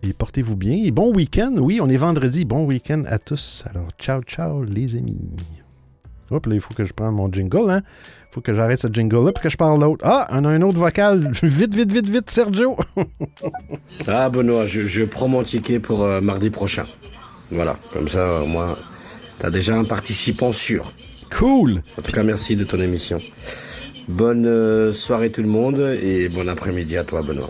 et portez-vous bien. Et bon week-end. Oui, on est vendredi. Bon week-end à tous. Alors, ciao, ciao, les amis. Hop, là, il faut que je prenne mon jingle, hein. Faut que j'arrête ce jingle-là puis que je parle l'autre. Ah, on a un autre vocal. Vite, vite, vite, vite, Sergio. Ah, Benoît, je, je prends mon ticket pour euh, mardi prochain. Voilà, comme ça, moins, t'as déjà un participant sûr. Cool. En tout cas, merci de ton émission. Bonne euh, soirée tout le monde et bon après-midi à toi, Benoît.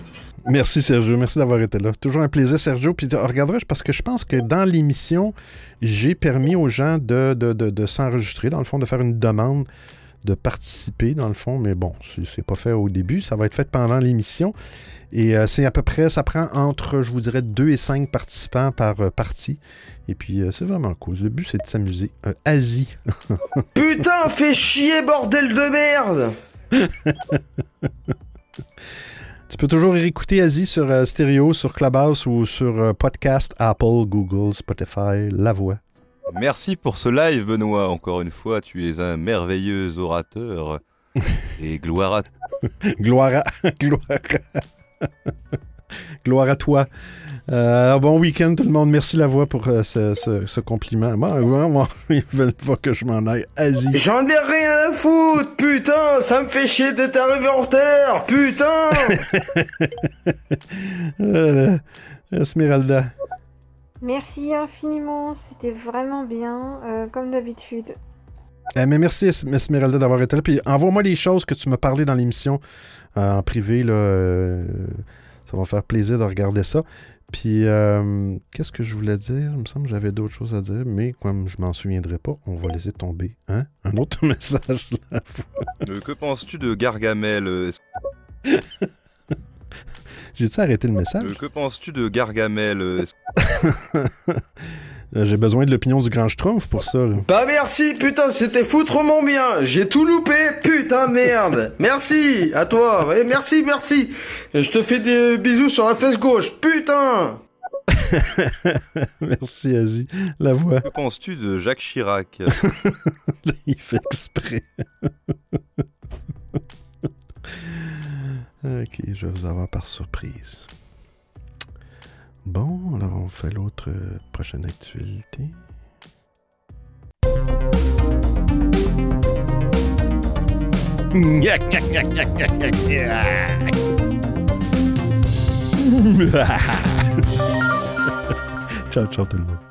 Merci Sergio, merci d'avoir été là. Toujours un plaisir Sergio. Puis euh, regarderai parce que je pense que dans l'émission, j'ai permis aux gens de, de, de- de s'enregistrer, dans le fond, de faire une demande, de participer, dans le fond. Mais bon, c'est pas fait au début, ça va être fait pendant l'émission. Et euh, c'est à peu près, ça prend entre, je vous dirais, 2 et 5 participants par euh, partie. Et puis, euh, c'est vraiment cool. Le but, c'est de s'amuser. Asie. Putain, fais chier, bordel de merde Tu peux toujours écouter Asie sur stéréo, sur Clubhouse ou sur podcast Apple, Google, Spotify, La Voix. Merci pour ce live, Benoît. Encore une fois, tu es un merveilleux orateur. Et gloire à gloire à... gloire à... gloire à toi. Euh, bon week-end tout le monde. Merci La Voix pour euh, ce, ce- ce compliment. Ils veulent pas que je m'en aille. Asie. J'en ai rien à foutre, putain Ça me fait chier d'être arrivé en retard, putain Euh, Esmeralda. Merci infiniment, c'était vraiment bien, euh, comme d'habitude. Eh, mais merci Es- Esmeralda d'avoir été là. Puis envoie-moi les choses que tu m'as parlé dans l'émission euh, en privé. Là, euh, ça va me faire plaisir de regarder ça. Puis euh, qu'est-ce que je voulais dire? Il me semble que j'avais d'autres choses à dire, mais comme je m'en souviendrai pas, on va laisser tomber. Hein? Un autre message là. Que penses-tu de Gargamel J'ai-tu arrêté le message? euh, Que penses-tu de Gargamel euh, Euh, J'ai besoin de l'opinion du grand Schtroumpf pour ça. là. Bah merci, putain, c'était foutrement bien J'ai tout loupé, putain de merde Merci, à toi, ouais, merci, merci Et Je te fais des bisous sur la fesse gauche, putain Merci Asie. La voix. Que penses-tu de Jacques Chirac? Il fait exprès. Ok, je vais vous avoir par surprise. Bon, alors on fait l'autre euh, prochaine actualité. ciao, ciao tout le monde.